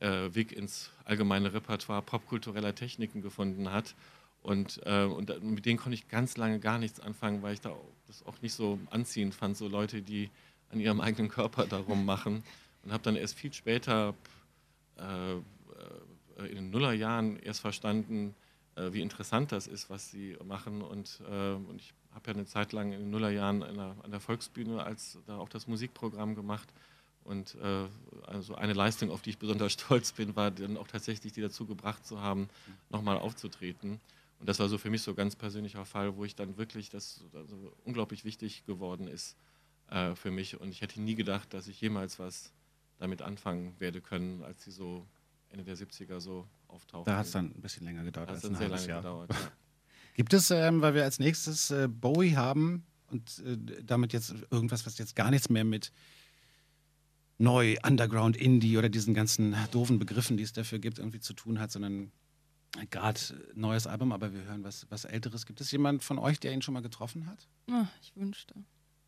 äh, Weg ins allgemeine Repertoire popkultureller Techniken gefunden hat. Und, äh, und mit denen konnte ich ganz lange gar nichts anfangen, weil ich da das auch nicht so anziehend fand, so Leute, die an ihrem eigenen Körper darum machen. Und habe dann erst viel später äh, in den Nullerjahren erst verstanden, äh, wie interessant das ist, was sie machen. Und, äh, und ich habe ja eine Zeit lang in den Nullerjahren an der, an der Volksbühne als da auch das Musikprogramm gemacht. Und äh, also eine Leistung, auf die ich besonders stolz bin, war dann auch tatsächlich die dazu gebracht zu haben, nochmal aufzutreten. Und das war so für mich so ein ganz persönlicher Fall, wo ich dann wirklich, das also unglaublich wichtig geworden ist äh, für mich. Und ich hätte nie gedacht, dass ich jemals was damit anfangen werde können, als sie so Ende der 70er so auftauchen.
Da hat es dann ein bisschen länger gedauert.
Da hat es dann
ein
sehr
halbes
lange
Jahr.
gedauert. Ja.
Gibt es, ähm, weil wir als nächstes äh, Bowie haben und äh, damit jetzt irgendwas, was jetzt gar nichts mehr mit neu, Underground, Indie oder diesen ganzen doofen Begriffen, die es dafür gibt, irgendwie zu tun hat, sondern gerade neues Album, aber wir hören was, was Älteres. Gibt es jemand von euch, der ihn schon mal getroffen hat?
Ah, ich wünschte.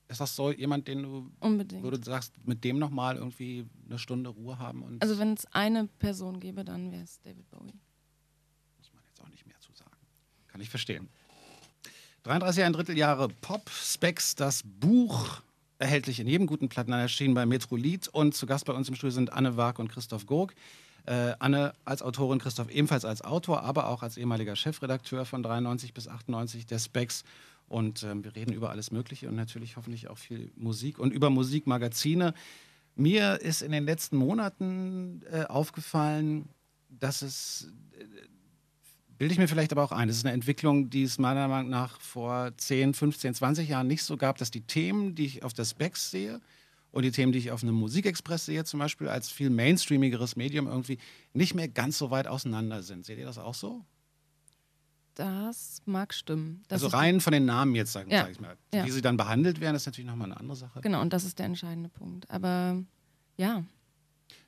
Ist das so jemand, den du,
Unbedingt.
wo du sagst, mit dem nochmal irgendwie eine Stunde Ruhe haben und
Also wenn es eine Person gäbe, dann wäre es David Bowie.
muss man jetzt auch nicht mehr zu sagen. Kann ich verstehen. 33 ein Drittel Jahre Pop, Specs, das Buch erhältlich in jedem guten Platten erschienen bei Metrolit und zu Gast bei uns im Studio sind Anne Wag und Christoph Gurk. Äh, Anne als Autorin, Christoph ebenfalls als Autor, aber auch als ehemaliger Chefredakteur von 93 bis 98 der Specs. Und ähm, wir reden über alles Mögliche und natürlich hoffentlich auch viel Musik und über Musikmagazine. Mir ist in den letzten Monaten äh, aufgefallen, dass es bilde ich mir vielleicht aber auch ein. Das ist eine Entwicklung, die es meiner Meinung nach vor 10, 15, 20 Jahren nicht so gab, dass die Themen, die ich auf der Specs sehe und die Themen, die ich auf einem Musikexpress sehe, zum Beispiel als viel mainstreamigeres Medium irgendwie nicht mehr ganz so weit auseinander sind. Seht ihr das auch so?
Das mag stimmen. Das
also rein von den Namen jetzt, sage
Ja.
sag ich mal.
Ja.
Wie sie dann behandelt werden, ist natürlich nochmal eine andere Sache.
Genau, und das ist der entscheidende Punkt. Aber ja,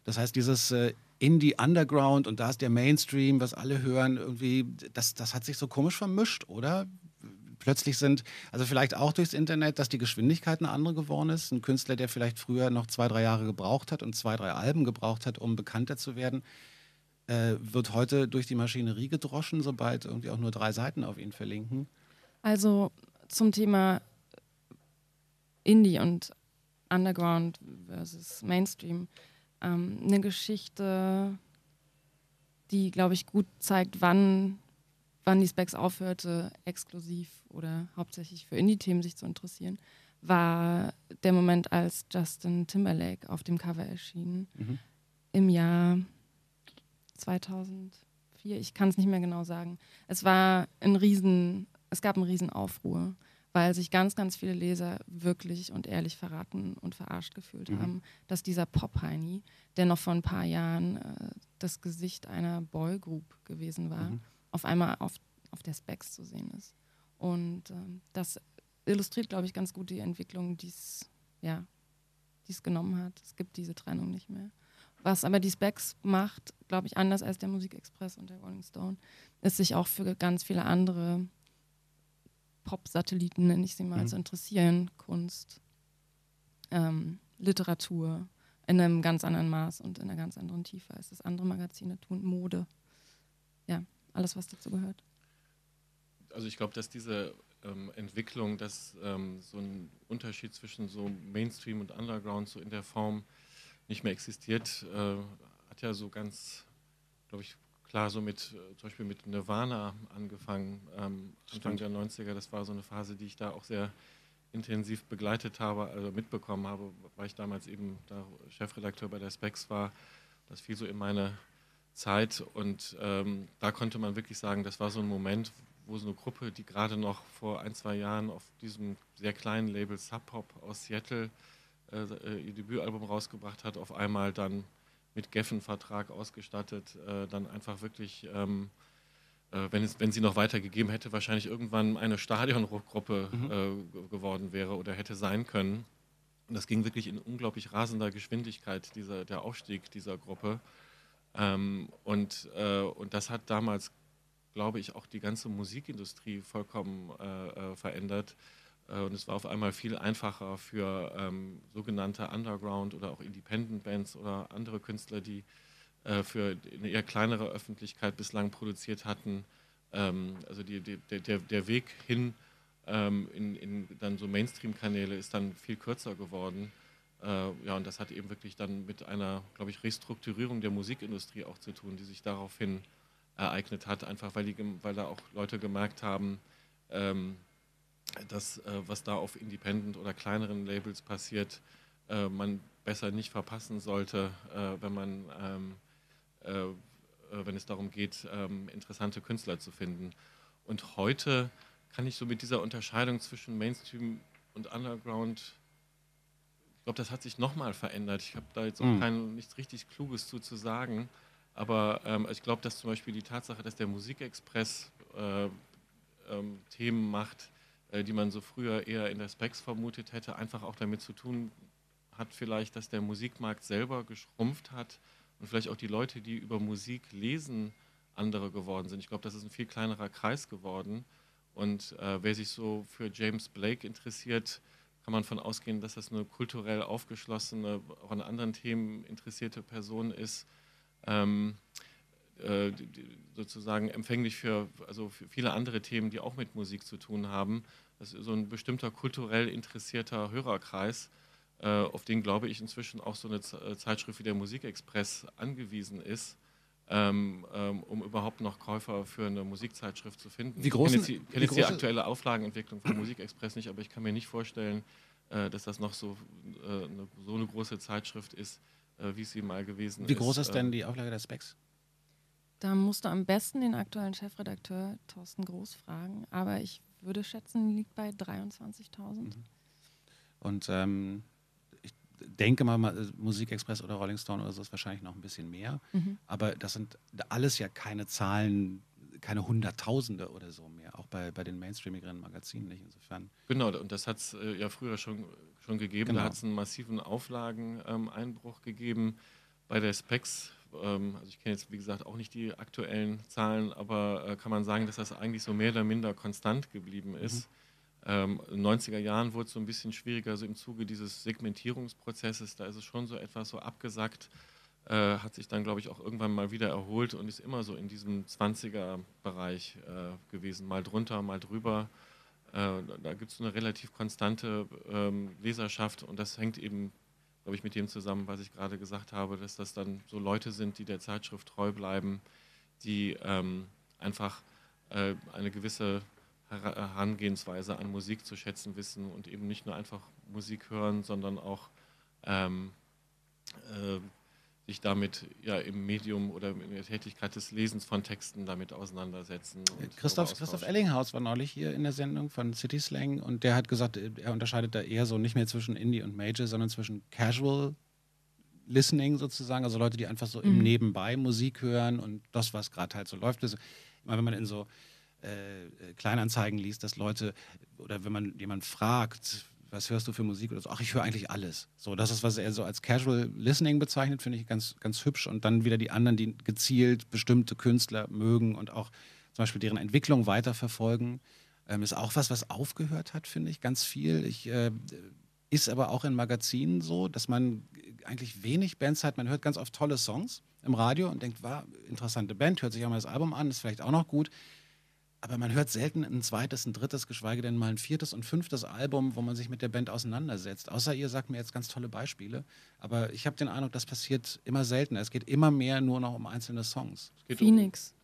Das heißt, dieses äh, Indie-Underground und da ist der Mainstream, was alle hören, irgendwie, das, das hat sich so komisch vermischt, oder? Plötzlich sind, also vielleicht auch durchs Internet, dass die Geschwindigkeit eine andere geworden ist. Ein Künstler, der vielleicht früher noch zwei, drei Jahre gebraucht hat und zwei, drei Alben gebraucht hat, um bekannter zu werden, äh, wird heute durch die Maschinerie gedroschen, sobald irgendwie auch nur drei Seiten auf ihn verlinken.
also zum Thema Indie und Underground versus Mainstream. Ähm, eine Geschichte, die, glaube ich, gut zeigt, wann, wann die Specs aufhörte, exklusiv oder hauptsächlich für Indie-Themen sich zu interessieren, war der Moment, als Justin Timberlake auf dem Cover erschien.
Mhm.
Im Jahr 2004, ich kann es nicht mehr genau sagen. Es war ein Riesen, es gab einen riesen Aufruhr, weil sich ganz, ganz viele Leser wirklich und ehrlich verraten und verarscht gefühlt
Mhm.
haben, dass dieser Pop-Heini, der noch vor ein paar Jahren äh, das Gesicht einer Boygroup gewesen war,
Mhm.
auf einmal auf, auf der Specs zu sehen ist. Und ähm, das illustriert, glaube ich, ganz gut die Entwicklung, die es ja, die's genommen hat. Es gibt diese Trennung nicht mehr. Was aber die Specs macht, glaube ich, anders als der Musikexpress und der Rolling Stone, ist sich auch für ganz viele andere Pop-Satelliten, nenne ich sie mal,
Mhm.
zu interessieren. Kunst, ähm, Literatur in einem ganz anderen Maß und in einer ganz anderen Tiefe, als das andere Magazine tun. Mode. Ja, alles, was dazu gehört.
Also ich glaube, dass diese ähm, Entwicklung, dass ähm, so ein Unterschied zwischen so Mainstream und Underground so in der Form nicht mehr existiert, äh, hat ja so ganz, glaube ich, klar so mit, äh, zum Beispiel mit Nirvana angefangen, ähm, Anfang der 90er. Das war so eine Phase, die ich da auch sehr intensiv begleitet habe, also mitbekommen habe, weil ich damals eben da Chefredakteur bei der Specs war. Das fiel so in meine Zeit und ähm, da konnte man wirklich sagen, das war so ein Moment, wo so eine Gruppe, die gerade noch vor ein, zwei Jahren auf diesem sehr kleinen Label Sub Pop aus Seattle äh, äh, ihr Debütalbum rausgebracht hat, auf einmal dann mit Geffen-Vertrag ausgestattet, äh, dann einfach wirklich, ähm, äh, wenn, es, wenn sie noch weitergegeben hätte, wahrscheinlich irgendwann eine Stadionrockgruppe
Mhm.
äh, ge- geworden wäre oder hätte sein können. Und das ging wirklich in unglaublich rasender Geschwindigkeit, dieser, der Aufstieg dieser Gruppe. Ähm, und, äh, und das hat damals, glaube ich, auch die ganze Musikindustrie vollkommen verändert. Äh, und es war auf einmal viel einfacher für ähm, sogenannte Underground- oder auch Independent-Bands oder andere Künstler, die äh, für eine eher kleinere Öffentlichkeit bislang produziert hatten. Ähm, also die, die, der, der- Weg hin ähm, in, in dann so Mainstream-Kanäle ist dann viel kürzer geworden. Äh, ja, und das hat eben wirklich dann mit einer, glaube ich, Restrukturierung der Musikindustrie auch zu tun, die sich daraufhin ereignet hat, einfach weil, die, weil da auch Leute gemerkt haben, ähm, dass äh, was da auf Independent oder kleineren Labels passiert, äh, man besser nicht verpassen sollte, äh, wenn man ähm, äh, äh, wenn es darum geht, ähm, interessante Künstler zu finden. Und heute kann ich so mit dieser Unterscheidung zwischen Mainstream und Underground, ich glaube, das hat sich nochmal verändert. Ich habe da jetzt auch
Mhm.
kein, nichts richtig Kluges zu, zu sagen. Aber ähm, ich glaube, dass zum Beispiel die Tatsache, dass der Musikexpress äh, ähm, Themen macht, die man so früher eher in der Specs vermutet hätte, einfach auch damit zu tun hat, vielleicht, dass der Musikmarkt selber geschrumpft hat und vielleicht auch die Leute, die über Musik lesen, andere geworden sind. Ich glaube, das ist ein viel kleinerer Kreis geworden. Und äh, wer sich so für James Blake interessiert, kann man davon ausgehen, dass das eine kulturell aufgeschlossene, auch an anderen Themen interessierte Person ist. Ähm, äh, sozusagen empfänglich für, also für viele andere Themen, die auch mit Musik zu tun haben. Das ist so ein bestimmter kulturell interessierter Hörerkreis, äh, auf den, glaube ich, inzwischen auch so eine äh, Zeitschrift wie der Musikexpress angewiesen ist. Ähm, ähm, um überhaupt noch Käufer für eine Musikzeitschrift zu finden.
Wie groß
ich kenne jetzt, die, kenn jetzt die aktuelle Auflagenentwicklung von Musikexpress nicht, aber ich kann mir nicht vorstellen, äh, dass das noch so, äh, eine, so eine große Zeitschrift ist, äh, wie sie mal gewesen ist.
Wie groß ist denn die Auflage der Specs?
Da musst du am besten den aktuellen Chefredakteur Thorsten Groß fragen, aber ich würde schätzen, liegt bei 23.000. Mhm.
Und ähm, ich denke mal, Musikexpress oder Rolling Stone oder so ist wahrscheinlich noch ein bisschen mehr. Mhm. Aber das sind alles ja keine Zahlen, keine Hunderttausende oder so mehr, auch bei, bei den mainstreamigeren Magazinen nicht. Insofern.
Genau, und das hat es äh, ja früher schon, schon gegeben. Genau. Da hat es einen massiven Auflageneinbruch ähm, gegeben. Bei der Specs, ähm, also ich kenne jetzt wie gesagt auch nicht die aktuellen Zahlen, aber äh, kann man sagen, dass das eigentlich so mehr oder minder konstant geblieben ist. Mhm. Ähm, in den 90er Jahren wurde es so ein bisschen schwieriger, so im Zuge dieses Segmentierungsprozesses, da ist es schon so etwas so abgesackt, äh, hat sich dann, glaube ich, auch irgendwann mal wieder erholt und ist immer so in diesem 20er-Bereich äh, gewesen, mal drunter, mal drüber. Äh, da gibt es eine relativ konstante ähm, Leserschaft und das hängt eben, glaube ich, mit dem zusammen, was ich gerade gesagt habe, dass das dann so Leute sind, die der Zeitschrift treu bleiben, die ähm, einfach äh, eine gewisse Herangehensweise an Musik zu schätzen wissen und eben nicht nur einfach Musik hören, sondern auch ähm, äh, sich damit ja im Medium oder in der Tätigkeit des Lesens von Texten damit auseinandersetzen.
Christoph, Christoph Ellinghaus war neulich hier in der Sendung von City Slang und der hat gesagt, er unterscheidet da eher so nicht mehr zwischen Indie und Major, sondern zwischen Casual Listening sozusagen, also Leute, die einfach so mhm. im Nebenbei Musik hören und das, was gerade halt so läuft. Also, wenn man in so äh, Kleinanzeigen liest, dass Leute oder wenn man jemand fragt, was hörst du für Musik oder so, ach, ich höre eigentlich alles. So, das ist, was er so als Casual Listening bezeichnet, finde ich ganz, ganz hübsch. Und dann wieder die anderen, die gezielt bestimmte Künstler mögen und auch zum Beispiel deren Entwicklung weiterverfolgen, ähm, ist auch was, was aufgehört hat, finde ich, ganz viel. Ich, äh, ist aber auch in Magazinen so, dass man eigentlich wenig Bands hat. Man hört ganz oft tolle Songs im Radio und denkt, war interessante Band, hört sich auch mal das Album an, ist vielleicht auch noch gut aber man hört selten ein zweites, ein drittes, geschweige denn mal ein viertes und fünftes Album, wo man sich mit der Band auseinandersetzt. Außer ihr sagt mir jetzt ganz tolle Beispiele. Aber ich habe den Eindruck, das passiert immer seltener. Es geht immer mehr nur noch um einzelne Songs.
Phoenix
um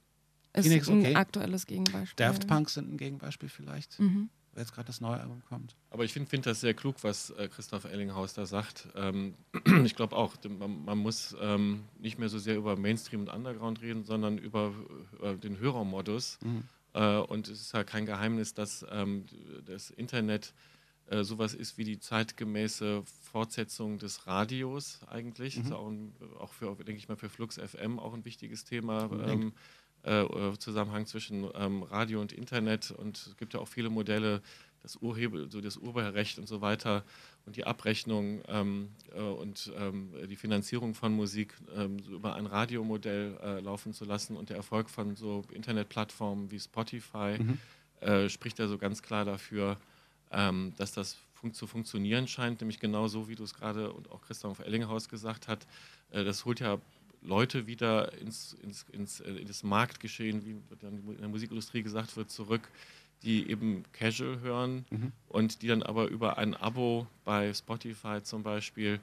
ist Phoenix, okay.
ein aktuelles Gegenbeispiel.
Daft Punk sind ein Gegenbeispiel vielleicht, mhm. weil jetzt gerade das neue Album kommt.
Aber ich finde find das sehr klug, was äh, Christoph Ellinghaus da sagt. Ähm, ich glaube auch, man, man muss ähm, nicht mehr so sehr über Mainstream und Underground reden, sondern über, über den Hörermodus. Mhm. Äh, und es ist ja kein Geheimnis, dass ähm, das Internet äh, sowas ist wie die zeitgemäße Fortsetzung des Radios eigentlich. Mhm. Das ist auch, ein, auch für, denke ich mal, für Flux FM auch ein wichtiges Thema. Ähm, äh, Zusammenhang zwischen ähm, Radio und Internet und es gibt ja auch viele Modelle, das Urheber, so das Urheberrecht und so weiter und die Abrechnung ähm, äh, und ähm, die Finanzierung von Musik ähm, so über ein Radiomodell äh, laufen zu lassen und der Erfolg von so Internetplattformen wie Spotify mhm. äh, spricht ja so ganz klar dafür, ähm, dass das fun zu funktionieren scheint, nämlich genau so, wie du es gerade und auch Christoph Ellinghaus gesagt hat. Äh, das holt ja Leute wieder ins, ins, ins, äh, in das Marktgeschehen, wie dann in der Musikindustrie gesagt wird, zurück die eben casual hören mhm. und die dann aber über ein Abo bei Spotify zum Beispiel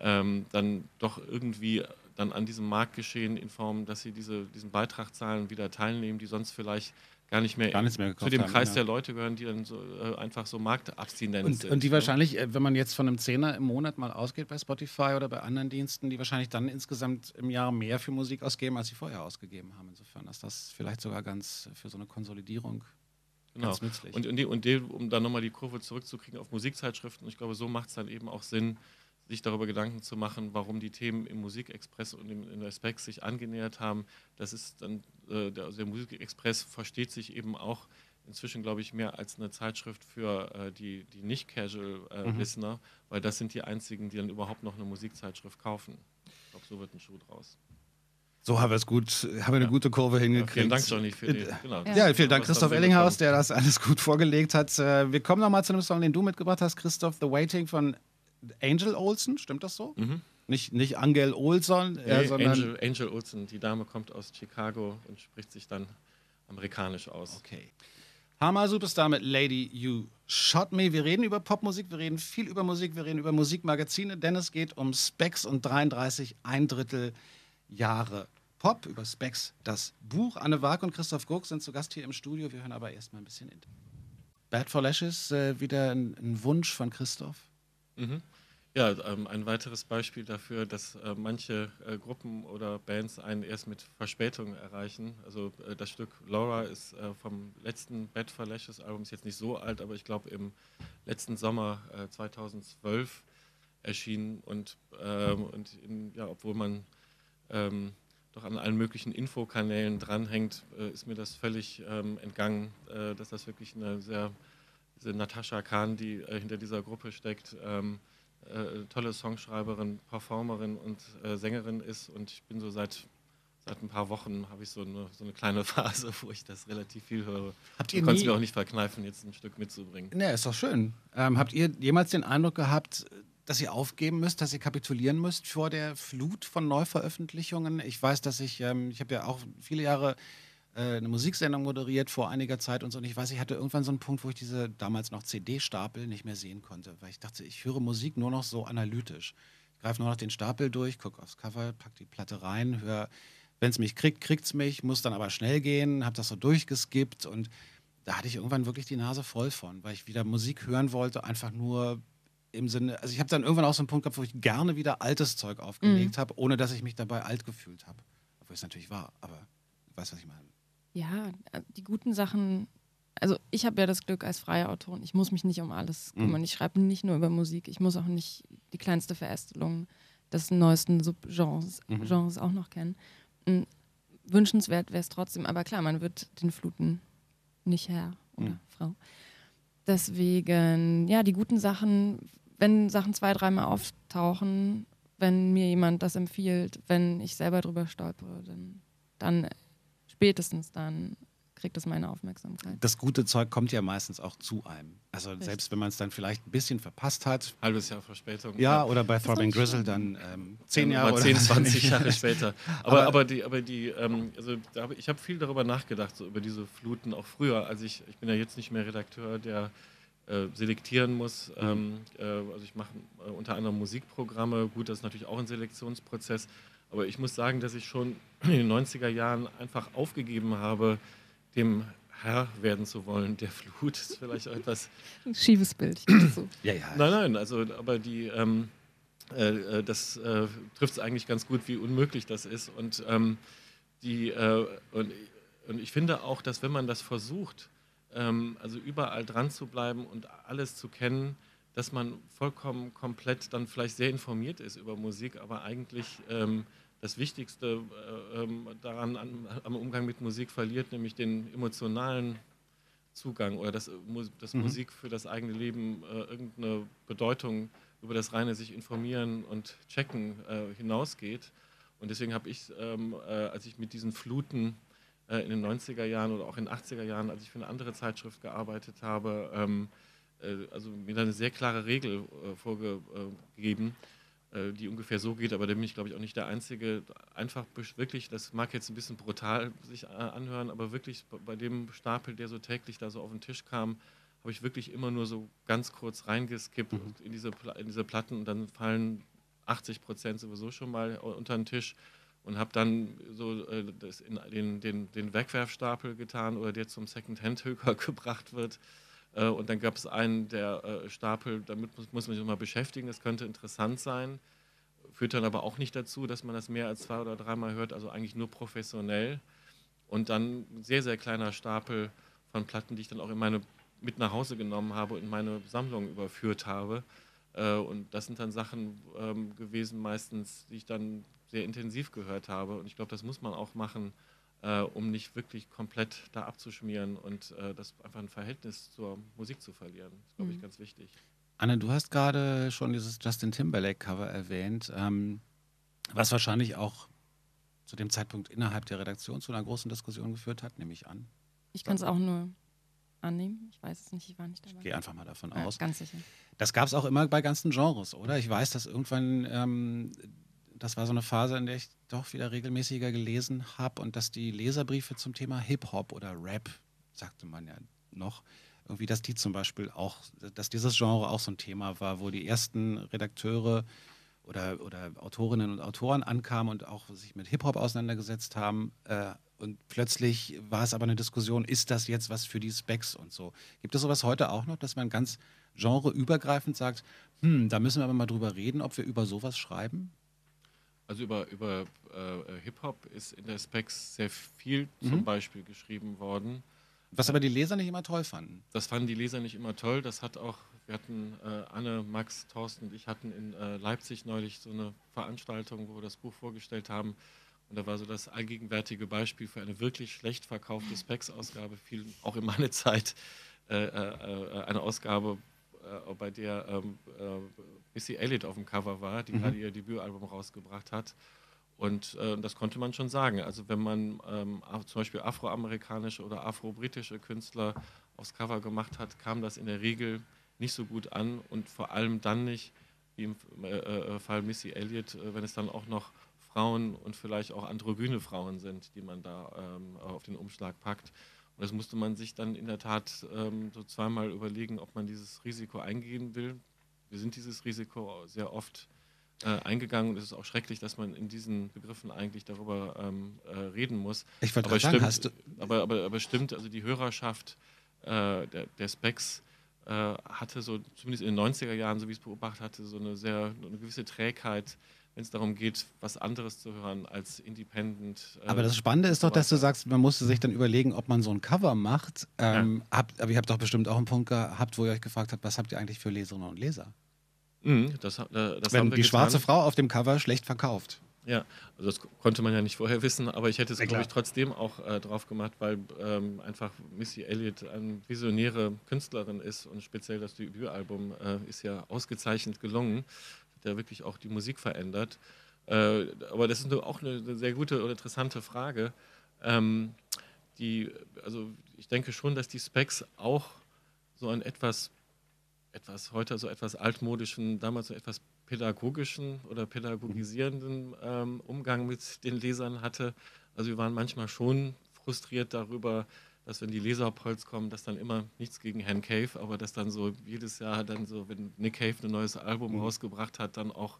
ähm, dann doch irgendwie dann an diesem Marktgeschehen in Form, dass sie diese, diesen Beitrag zahlen, wieder teilnehmen, die sonst vielleicht gar nicht mehr,
gar mehr
zu dem Kreis ja. der Leute gehören, die dann so, äh, einfach so marktabstinent
und,
sind.
Und die ne? wahrscheinlich, äh, wenn man jetzt von einem Zehner im Monat mal ausgeht bei Spotify oder bei anderen Diensten, die wahrscheinlich dann insgesamt im Jahr mehr für Musik ausgeben, als sie vorher ausgegeben haben. Insofern ist das vielleicht sogar ganz für so eine Konsolidierung
Genau. Ganz nützlich. Und, und, die, und die, um dann nochmal die Kurve zurückzukriegen auf Musikzeitschriften, ich glaube, so macht es dann eben auch Sinn, sich darüber Gedanken zu machen, warum die Themen im Musikexpress und im, in der Specs sich angenähert haben. Das ist dann, äh, der, also der Musikexpress versteht sich eben auch inzwischen, glaube ich, mehr als eine Zeitschrift für äh, die, die Nicht-Casual-Listener, äh, mhm. weil das sind die einzigen, die dann überhaupt noch eine Musikzeitschrift kaufen. Ich glaube, so wird ein Schuh draus.
So haben wir es gut, haben wir eine ja. gute Kurve hingekriegt. Ja,
vielen Dank, Johnny, für die.
Genau. Ja, vielen Dank, Christoph Ellinghaus, der das alles gut vorgelegt hat. Äh, wir kommen nochmal zu einem Song, den du mitgebracht hast, Christoph, The Waiting von Angel Olsen, stimmt das so? Mhm. Nicht, nicht Angel Olson,
nee, sondern. Angel, Angel Olsen, die Dame kommt aus Chicago und spricht sich dann amerikanisch aus.
Okay. Hammer Superstar mit Lady You Shot Me. Wir reden über Popmusik, wir reden viel über Musik, wir reden über Musikmagazine, denn es geht um Specs und 33 ein Drittel Jahre Pop, über Specs das Buch. Anne Wag und Christoph Gurk sind zu Gast hier im Studio. Wir hören aber erstmal ein bisschen in. Bad for Lashes, äh, wieder ein, ein, Wunsch von Christoph.
Mhm. Ja, ähm, ein weiteres Beispiel dafür, dass äh, manche äh, Gruppen oder Bands einen erst mit Verspätung erreichen. Also äh, das Stück Laura ist äh, vom letzten Bad for Lashes Album, ist jetzt nicht so alt, aber ich glaube im letzten Sommer 2012 äh, erschienen. Und, ähm, und in, ja, obwohl man ähm, doch an allen möglichen Infokanälen dranhängt, äh, ist mir das völlig ähm, entgangen, äh, dass das wirklich eine sehr, diese Natascha Kahn, die äh, hinter dieser Gruppe steckt, ähm, äh, tolle Songschreiberin, Performerin und äh, Sängerin ist. Und ich bin so seit seit ein paar Wochen habe ich so eine, so eine kleine Phase, wo ich das relativ viel höre. Habt ihr konnte es mir auch nicht verkneifen, jetzt ein Stück mitzubringen.
Ne, ist doch schön. Ähm, habt ihr jemals den Eindruck gehabt, dass ihr aufgeben müsst, dass ihr kapitulieren müsst vor der Flut von Neuveröffentlichungen. Ich weiß, dass ich, ähm, ich habe ja auch viele Jahre äh, eine Musiksendung moderiert vor einiger Zeit und so. Und ich weiß, ich hatte irgendwann so einen Punkt, wo ich diese damals noch CD-Stapel nicht mehr sehen konnte, weil ich dachte, ich höre Musik nur noch so analytisch. Ich greife nur noch den Stapel durch, gucke aufs Cover, packe die Platte rein, höre, wenn es mich kriegt, kriegt es mich, muss dann aber schnell gehen, habe das so durchgeskippt und da hatte ich irgendwann wirklich die Nase voll von, weil ich wieder Musik hören wollte, einfach nur im Sinne, also ich habe dann irgendwann auch so einen Punkt gehabt, wo ich gerne wieder altes Zeug aufgelegt mhm. habe, ohne dass ich mich dabei alt gefühlt habe. Obwohl es natürlich war, aber du weißt, was ich meine.
Ja, die guten Sachen, also ich habe ja das Glück als freie Autorin, ich muss mich nicht um alles mhm. kümmern. Mhm. Ich schreibe nicht nur über Musik, ich muss auch nicht die kleinste Verästelung des neuesten Subgenres mhm. Genres auch noch kennen. Und wünschenswert wäre es trotzdem, aber klar, man wird den Fluten nicht Herr oder mhm. Frau. Deswegen, ja, die guten Sachen wenn Sachen zwei, dreimal auftauchen, wenn mir jemand das empfiehlt, wenn ich selber drüber stolpere, dann, dann spätestens dann kriegt es meine Aufmerksamkeit.
Das gute Zeug kommt ja meistens auch zu einem. Also Richtig. selbst wenn man es dann vielleicht ein bisschen verpasst hat.
Halbes Jahr Verspätung.
Ja, ja. oder bei Throbbing Grizzle dann ähm, zehn Jahre oder
10, 20 Jahre später. Aber, aber, aber, die, aber die ähm, also da, ich habe viel darüber nachgedacht, so über diese Fluten auch früher. Also ich, ich bin ja jetzt nicht mehr Redakteur der äh, selektieren muss. Mhm. Ähm, äh, also ich mache äh, unter anderem Musikprogramme. Gut, das ist natürlich auch ein Selektionsprozess. Aber ich muss sagen, dass ich schon in den 90er Jahren einfach aufgegeben habe, dem Herr werden zu wollen. Der Flut ist vielleicht auch etwas.
Ein schiefes Bild.
So. ja, ja. Nein, nein, also aber die. Ähm, äh, das äh, trifft es eigentlich ganz gut, wie unmöglich das ist. Und, ähm, die, äh, und, und ich finde auch, dass wenn man das versucht, also überall dran zu bleiben und alles zu kennen, dass man vollkommen komplett dann vielleicht sehr informiert ist über Musik, aber eigentlich ähm, das Wichtigste äh, ähm, daran an, am Umgang mit Musik verliert, nämlich den emotionalen Zugang oder dass, dass mhm. Musik für das eigene Leben äh, irgendeine Bedeutung über das reine sich informieren und checken äh, hinausgeht. Und deswegen habe ich, ähm, äh, als ich mit diesen Fluten äh, in den 90er Jahren oder auch in den 80er Jahren, als ich für eine andere Zeitschrift gearbeitet habe, ähm, äh, also mir da eine sehr klare Regel äh, vorgegeben, äh, die ungefähr so geht, aber da bin ich, glaube ich, auch nicht der Einzige. Einfach wirklich, das mag jetzt ein bisschen brutal sich äh, anhören, aber wirklich bei dem Stapel, der so täglich da so auf den Tisch kam, habe ich wirklich immer nur so ganz kurz reingeskippt mhm. in, diese, in diese Platten und dann fallen 80 Prozent sowieso schon mal unter den Tisch und habe dann so äh, den, den, den Wegwerfstapel getan oder der zum Second-Hand-Höker gebracht wird. Äh, und dann gab es einen der äh, Stapel, damit muss, muss man sich mal beschäftigen, das könnte interessant sein, führt dann aber auch nicht dazu, dass man das mehr als zwei oder dreimal hört, also eigentlich nur professionell. Und dann ein sehr, sehr kleiner Stapel von Platten, die ich dann auch in meine, mit nach Hause genommen habe und in meine Sammlung überführt habe. Äh, und das sind dann Sachen ähm, gewesen meistens, die ich dann sehr intensiv gehört habe. Und ich glaube, das muss man auch machen, äh, um nicht wirklich komplett da abzuschmieren und äh, das einfach ein Verhältnis zur Musik zu verlieren. Das ist, glaube ich,
Mhm.
ganz wichtig.
Anne, du hast gerade schon dieses Justin Timberlake-Cover erwähnt, ähm, was wahrscheinlich auch zu dem Zeitpunkt innerhalb der Redaktion zu einer großen Diskussion geführt hat, nehme ich an.
Ich kann es auch nur annehmen. Ich weiß es nicht, ich war nicht dabei.
Ich gehe einfach mal davon
Ja,
aus.
ganz sicher.
Das gab es auch immer bei ganzen Genres, oder? Ich weiß, dass irgendwann, ähm, das war so eine Phase, in der ich doch wieder regelmäßiger gelesen habe und dass die Leserbriefe zum Thema Hip-Hop oder Rap, sagte man ja noch, irgendwie, dass die zum Beispiel auch, dass dieses Genre auch so ein Thema war, wo die ersten Redakteure oder, oder Autorinnen und Autoren ankamen und auch sich mit Hip-Hop auseinandergesetzt haben. Äh, und plötzlich war es aber eine Diskussion, ist das jetzt was für die Specs und so. Gibt es sowas heute auch noch, dass man ganz genreübergreifend sagt, hm, da müssen wir aber mal drüber reden, ob wir über sowas schreiben?
Also über, über äh, Hip-Hop ist in der Specs sehr viel
Mhm.
zum Beispiel geschrieben worden.
Was aber die Leser nicht immer toll fanden.
Das fanden die Leser nicht immer toll. Das hat auch, wir hatten äh, Anne, Max, Thorsten und ich hatten in äh, Leipzig neulich so eine Veranstaltung, wo wir das Buch vorgestellt haben. Und da war so das allgegenwärtige Beispiel für eine wirklich schlecht verkaufte Specs-Ausgabe, fiel auch in meine Zeit äh, äh, eine Ausgabe, äh, bei der ähm, äh, Missy Elliott auf dem Cover war, die
Mhm.
gerade ihr Debütalbum rausgebracht hat. Und äh, das konnte man schon sagen. Also wenn man ähm, zum Beispiel afroamerikanische oder afro-britische Künstler aufs Cover gemacht hat, kam das in der Regel nicht so gut an und vor allem dann nicht, wie im äh, äh, Fall Missy Elliott, äh, wenn es dann auch noch Frauen und vielleicht auch androgyne Frauen sind, die man da ähm, auf den Umschlag packt. Und das musste man sich dann in der Tat ähm, so zweimal überlegen, ob man dieses Risiko eingehen will. Wir sind dieses Risiko sehr oft äh, eingegangen und es ist auch schrecklich, dass man in diesen Begriffen eigentlich darüber ähm, äh, reden muss.
Ich wollte
Aber
gerade sagen,
stimmt,
hast du,
aber, aber, aber stimmt, also die Hörerschaft äh, der, der Specs äh, hatte so, zumindest in den 90er Jahren, so wie ich es beobachtet hatte, so eine sehr eine gewisse Trägheit, wenn es darum geht, was anderes zu hören als Independent. äh,
aber das Spannende ist doch, dass du sagst, man musste sich dann überlegen, ob man so ein Cover macht. Ähm, habt, aber ihr habt doch bestimmt auch einen Punkt gehabt, wo ihr euch gefragt habt, was habt ihr eigentlich für Leserinnen und Leser?
Mhm, das, äh, das
Wenn
haben wir
die
getan.
schwarze Frau auf dem Cover schlecht verkauft.
Ja, also das konnte man ja nicht vorher wissen, aber ich hätte es,
Ja,
glaube ich, trotzdem auch äh, drauf gemacht, weil ähm, einfach Missy Elliott eine visionäre Künstlerin ist und speziell das Debütalbum äh, ist ja ausgezeichnet gelungen, ja wirklich auch die Musik verändert. Äh, aber das ist auch eine, eine sehr gute und interessante Frage. Ähm, die, also ich denke schon, dass die Specs auch so einen etwas, etwas heute so etwas altmodischen, damals so etwas pädagogischen oder pädagogisierenden ähm, Umgang mit den Lesern hatte. Also wir waren manchmal schon frustriert darüber, dass wenn die Leser auf Holz kommen, dass dann immer nichts gegen Herrn Cave, aber dass dann so jedes Jahr dann so, wenn Nick Cave ein neues Album rausgebracht hat, dann auch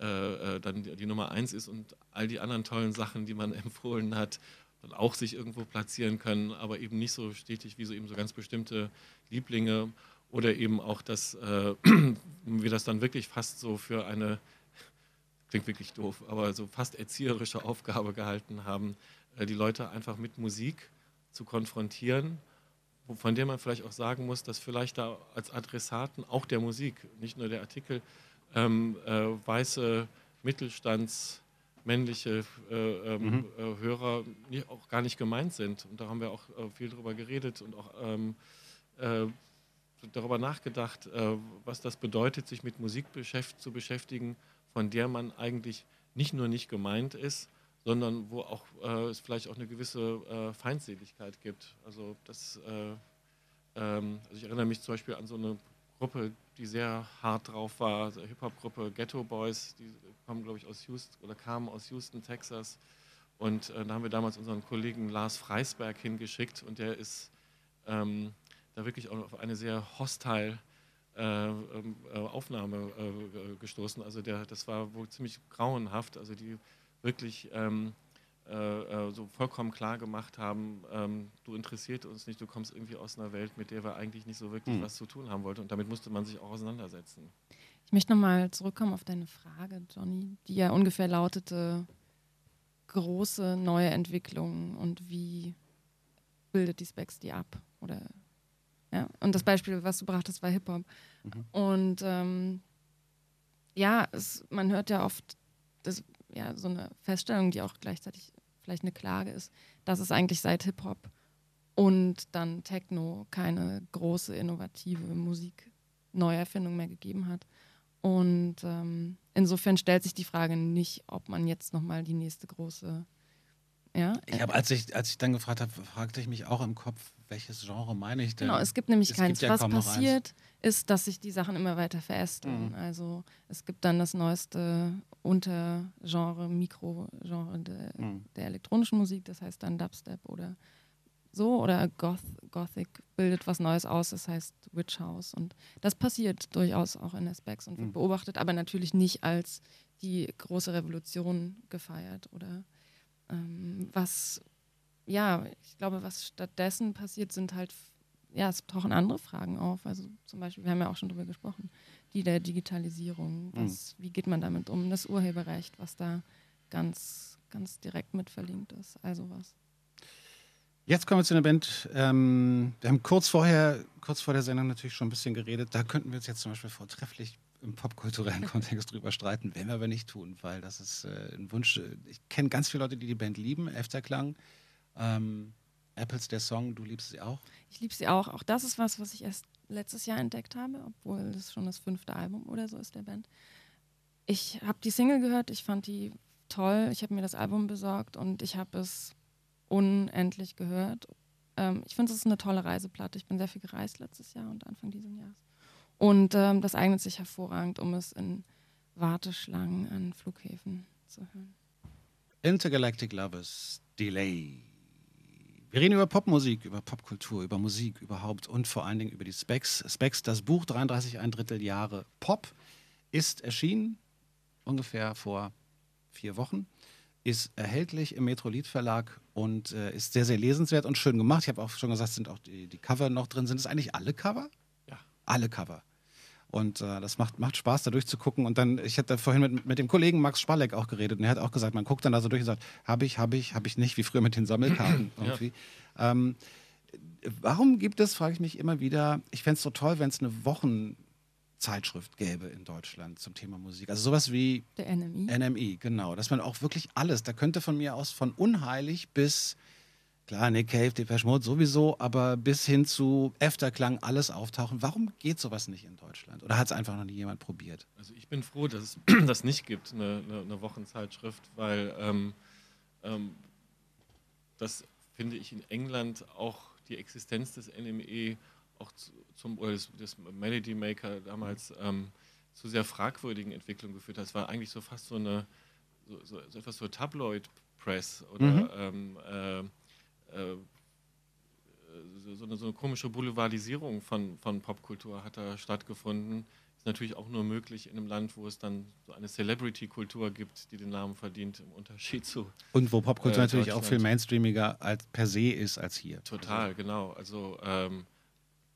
äh, äh, dann die, die Nummer eins ist und all die anderen tollen Sachen, die man empfohlen hat, dann auch sich irgendwo platzieren können, aber eben nicht so stetig wie so eben so ganz bestimmte Lieblinge oder eben auch, dass äh, wir das dann wirklich fast so für eine, klingt wirklich doof, aber so fast erzieherische Aufgabe gehalten haben, äh, die Leute einfach mit Musik zu konfrontieren, von der man vielleicht auch sagen muss, dass vielleicht da als Adressaten auch der Musik, nicht nur der Artikel, ähm, äh, weiße Mittelstands männliche äh, ähm, äh, Hörer nie, auch gar nicht gemeint sind. Und da haben wir auch äh, viel drüber geredet und auch ähm, äh, darüber nachgedacht, was das bedeutet, sich mit Musik zu beschäftigen, von der man eigentlich nicht nur nicht gemeint ist, sondern wo auch äh, es vielleicht auch eine gewisse äh, Feindseligkeit gibt. Also das, äh, ähm, also ich erinnere mich zum Beispiel an so eine Gruppe, die sehr hart drauf war, so eine Hip-Hop-Gruppe Ghetto Boys, die kommen, glaube ich, aus Houston oder kamen aus Houston, Texas. Und äh, da haben wir damals unseren Kollegen Lars Freisberg hingeschickt und der ist ähm, da wirklich auf eine sehr hostile äh, ähm, äh, Aufnahme äh, gestoßen. Also der, das war wohl ziemlich grauenhaft. Also die wirklich ähm, äh, äh, so vollkommen klar gemacht haben, ähm, du interessiert uns nicht, du kommst irgendwie aus einer Welt, mit der wir eigentlich nicht so wirklich
Hm.
was zu tun haben wollten. Und damit musste man sich auch auseinandersetzen.
Ich möchte nochmal zurückkommen auf deine Frage, Johnny, die ja ungefähr lautete, große neue Entwicklungen und wie bildet die Specs die ab? Oder ja, und das Beispiel, was du brachtest, war Hip-Hop.
Mhm.
Und ähm, ja, es, man hört ja oft das, ja, so eine Feststellung, die auch gleichzeitig vielleicht eine Klage ist, dass es eigentlich seit Hip-Hop und dann Techno keine große innovative Musik Neuerfindung mehr gegeben hat. Und ähm, insofern stellt sich die Frage nicht, ob man jetzt nochmal die nächste große. Ja?
Ich habe, als ich, als ich dann gefragt habe, fragte ich mich auch im Kopf, welches Genre meine ich denn?
Genau, es gibt nämlich
Es
keins.
gibt ja
Was passiert, ist, dass sich die Sachen immer weiter verästeln.
Mhm.
Also es gibt dann das neueste Untergenre, Mikrogenre de,
Mhm.
der elektronischen Musik, das heißt dann Dubstep oder so, oder Goth, Gothic bildet was Neues aus, das heißt Witch House. Und das passiert durchaus auch in der Specs und wird
Mhm.
beobachtet, aber natürlich nicht als die große Revolution gefeiert oder ähm, was, ja, ich glaube, was stattdessen passiert, sind halt, ja, es tauchen andere Fragen auf. Also zum Beispiel, wir haben ja auch schon drüber gesprochen, die der Digitalisierung. Was, Wie geht man damit um? Das Urheberrecht, was da ganz, ganz direkt mit verlinkt ist. Also was.
Jetzt kommen wir zu einer Band. Ähm, wir haben kurz vorher, kurz vor der Sendung natürlich schon ein bisschen geredet. Da könnten wir uns jetzt zum Beispiel vortrefflich im popkulturellen Kontext drüber streiten, werden wir aber nicht tun, weil das ist äh, ein Wunsch. Ich kenne ganz viele Leute, die die Band lieben, Efterklang. Ähm, Apples der Song, du liebst sie auch.
Ich liebe sie auch. Auch das ist was, was ich erst letztes Jahr entdeckt habe, obwohl das schon das fünfte Album oder so ist der Band. Ich habe die Single gehört, ich fand die toll. Ich habe mir das Album besorgt und ich habe es unendlich gehört. Ähm, ich finde, es ist eine tolle Reiseplatte. Ich bin sehr viel gereist letztes Jahr und Anfang dieses Jahres. Und ähm, das eignet sich hervorragend, um es in Warteschlangen an Flughäfen zu hören.
Intergalactic Lovers, Delay. Wir reden über Popmusik, über Popkultur, über Musik überhaupt und vor allen Dingen über die Specs. Specs, das Buch 33 ein Drittel Jahre Pop, ist erschienen ungefähr vor vier Wochen, ist erhältlich im Metrolit Verlag und äh, ist sehr, sehr lesenswert und schön gemacht. Ich habe auch schon gesagt, sind auch die, die Cover noch drin. Sind es eigentlich alle Cover?
Ja.
Alle Cover. Und äh, das macht, macht Spaß, da durchzugucken. Und dann, ich hatte vorhin mit, mit dem Kollegen Max Spalleck auch geredet und er hat auch gesagt, man guckt dann da so durch und sagt, habe ich, habe ich, habe ich nicht, wie früher mit den Sammelkarten irgendwie. Ähm, warum gibt es, frage ich mich immer wieder, ich fände es so toll, wenn es eine Wochenzeitschrift gäbe in Deutschland zum Thema Musik. Also sowas wie
Der NMI.
NMI, genau. Dass man auch wirklich alles, da könnte von mir aus von unheilig bis, klar, Nick Cave, Depeche Mode sowieso, aber bis hin zu Efterklang alles auftauchen. Warum geht sowas nicht in Deutschland? Oder hat es einfach noch nie jemand probiert?
Also ich bin froh, dass es das nicht gibt, eine, eine, eine Wochenzeitschrift, weil ähm, ähm, das finde ich in England auch die Existenz des NME auch zu, zum oder des, des Melody Maker damals ähm, zu sehr fragwürdigen Entwicklungen geführt hat. Es war eigentlich so fast so eine so, so, so etwas so Tabloid Press oder
Mhm.
ähm, äh, äh, so, so, eine, so eine komische Boulevardisierung von, von Popkultur hat da stattgefunden. Ist natürlich auch nur möglich in einem Land, wo es dann so eine Celebrity-Kultur gibt, die den Namen verdient, im Unterschied zu
Und wo Popkultur
Äh,
natürlich auch viel mainstreamiger als per se ist als hier.
Total, genau. Also ähm,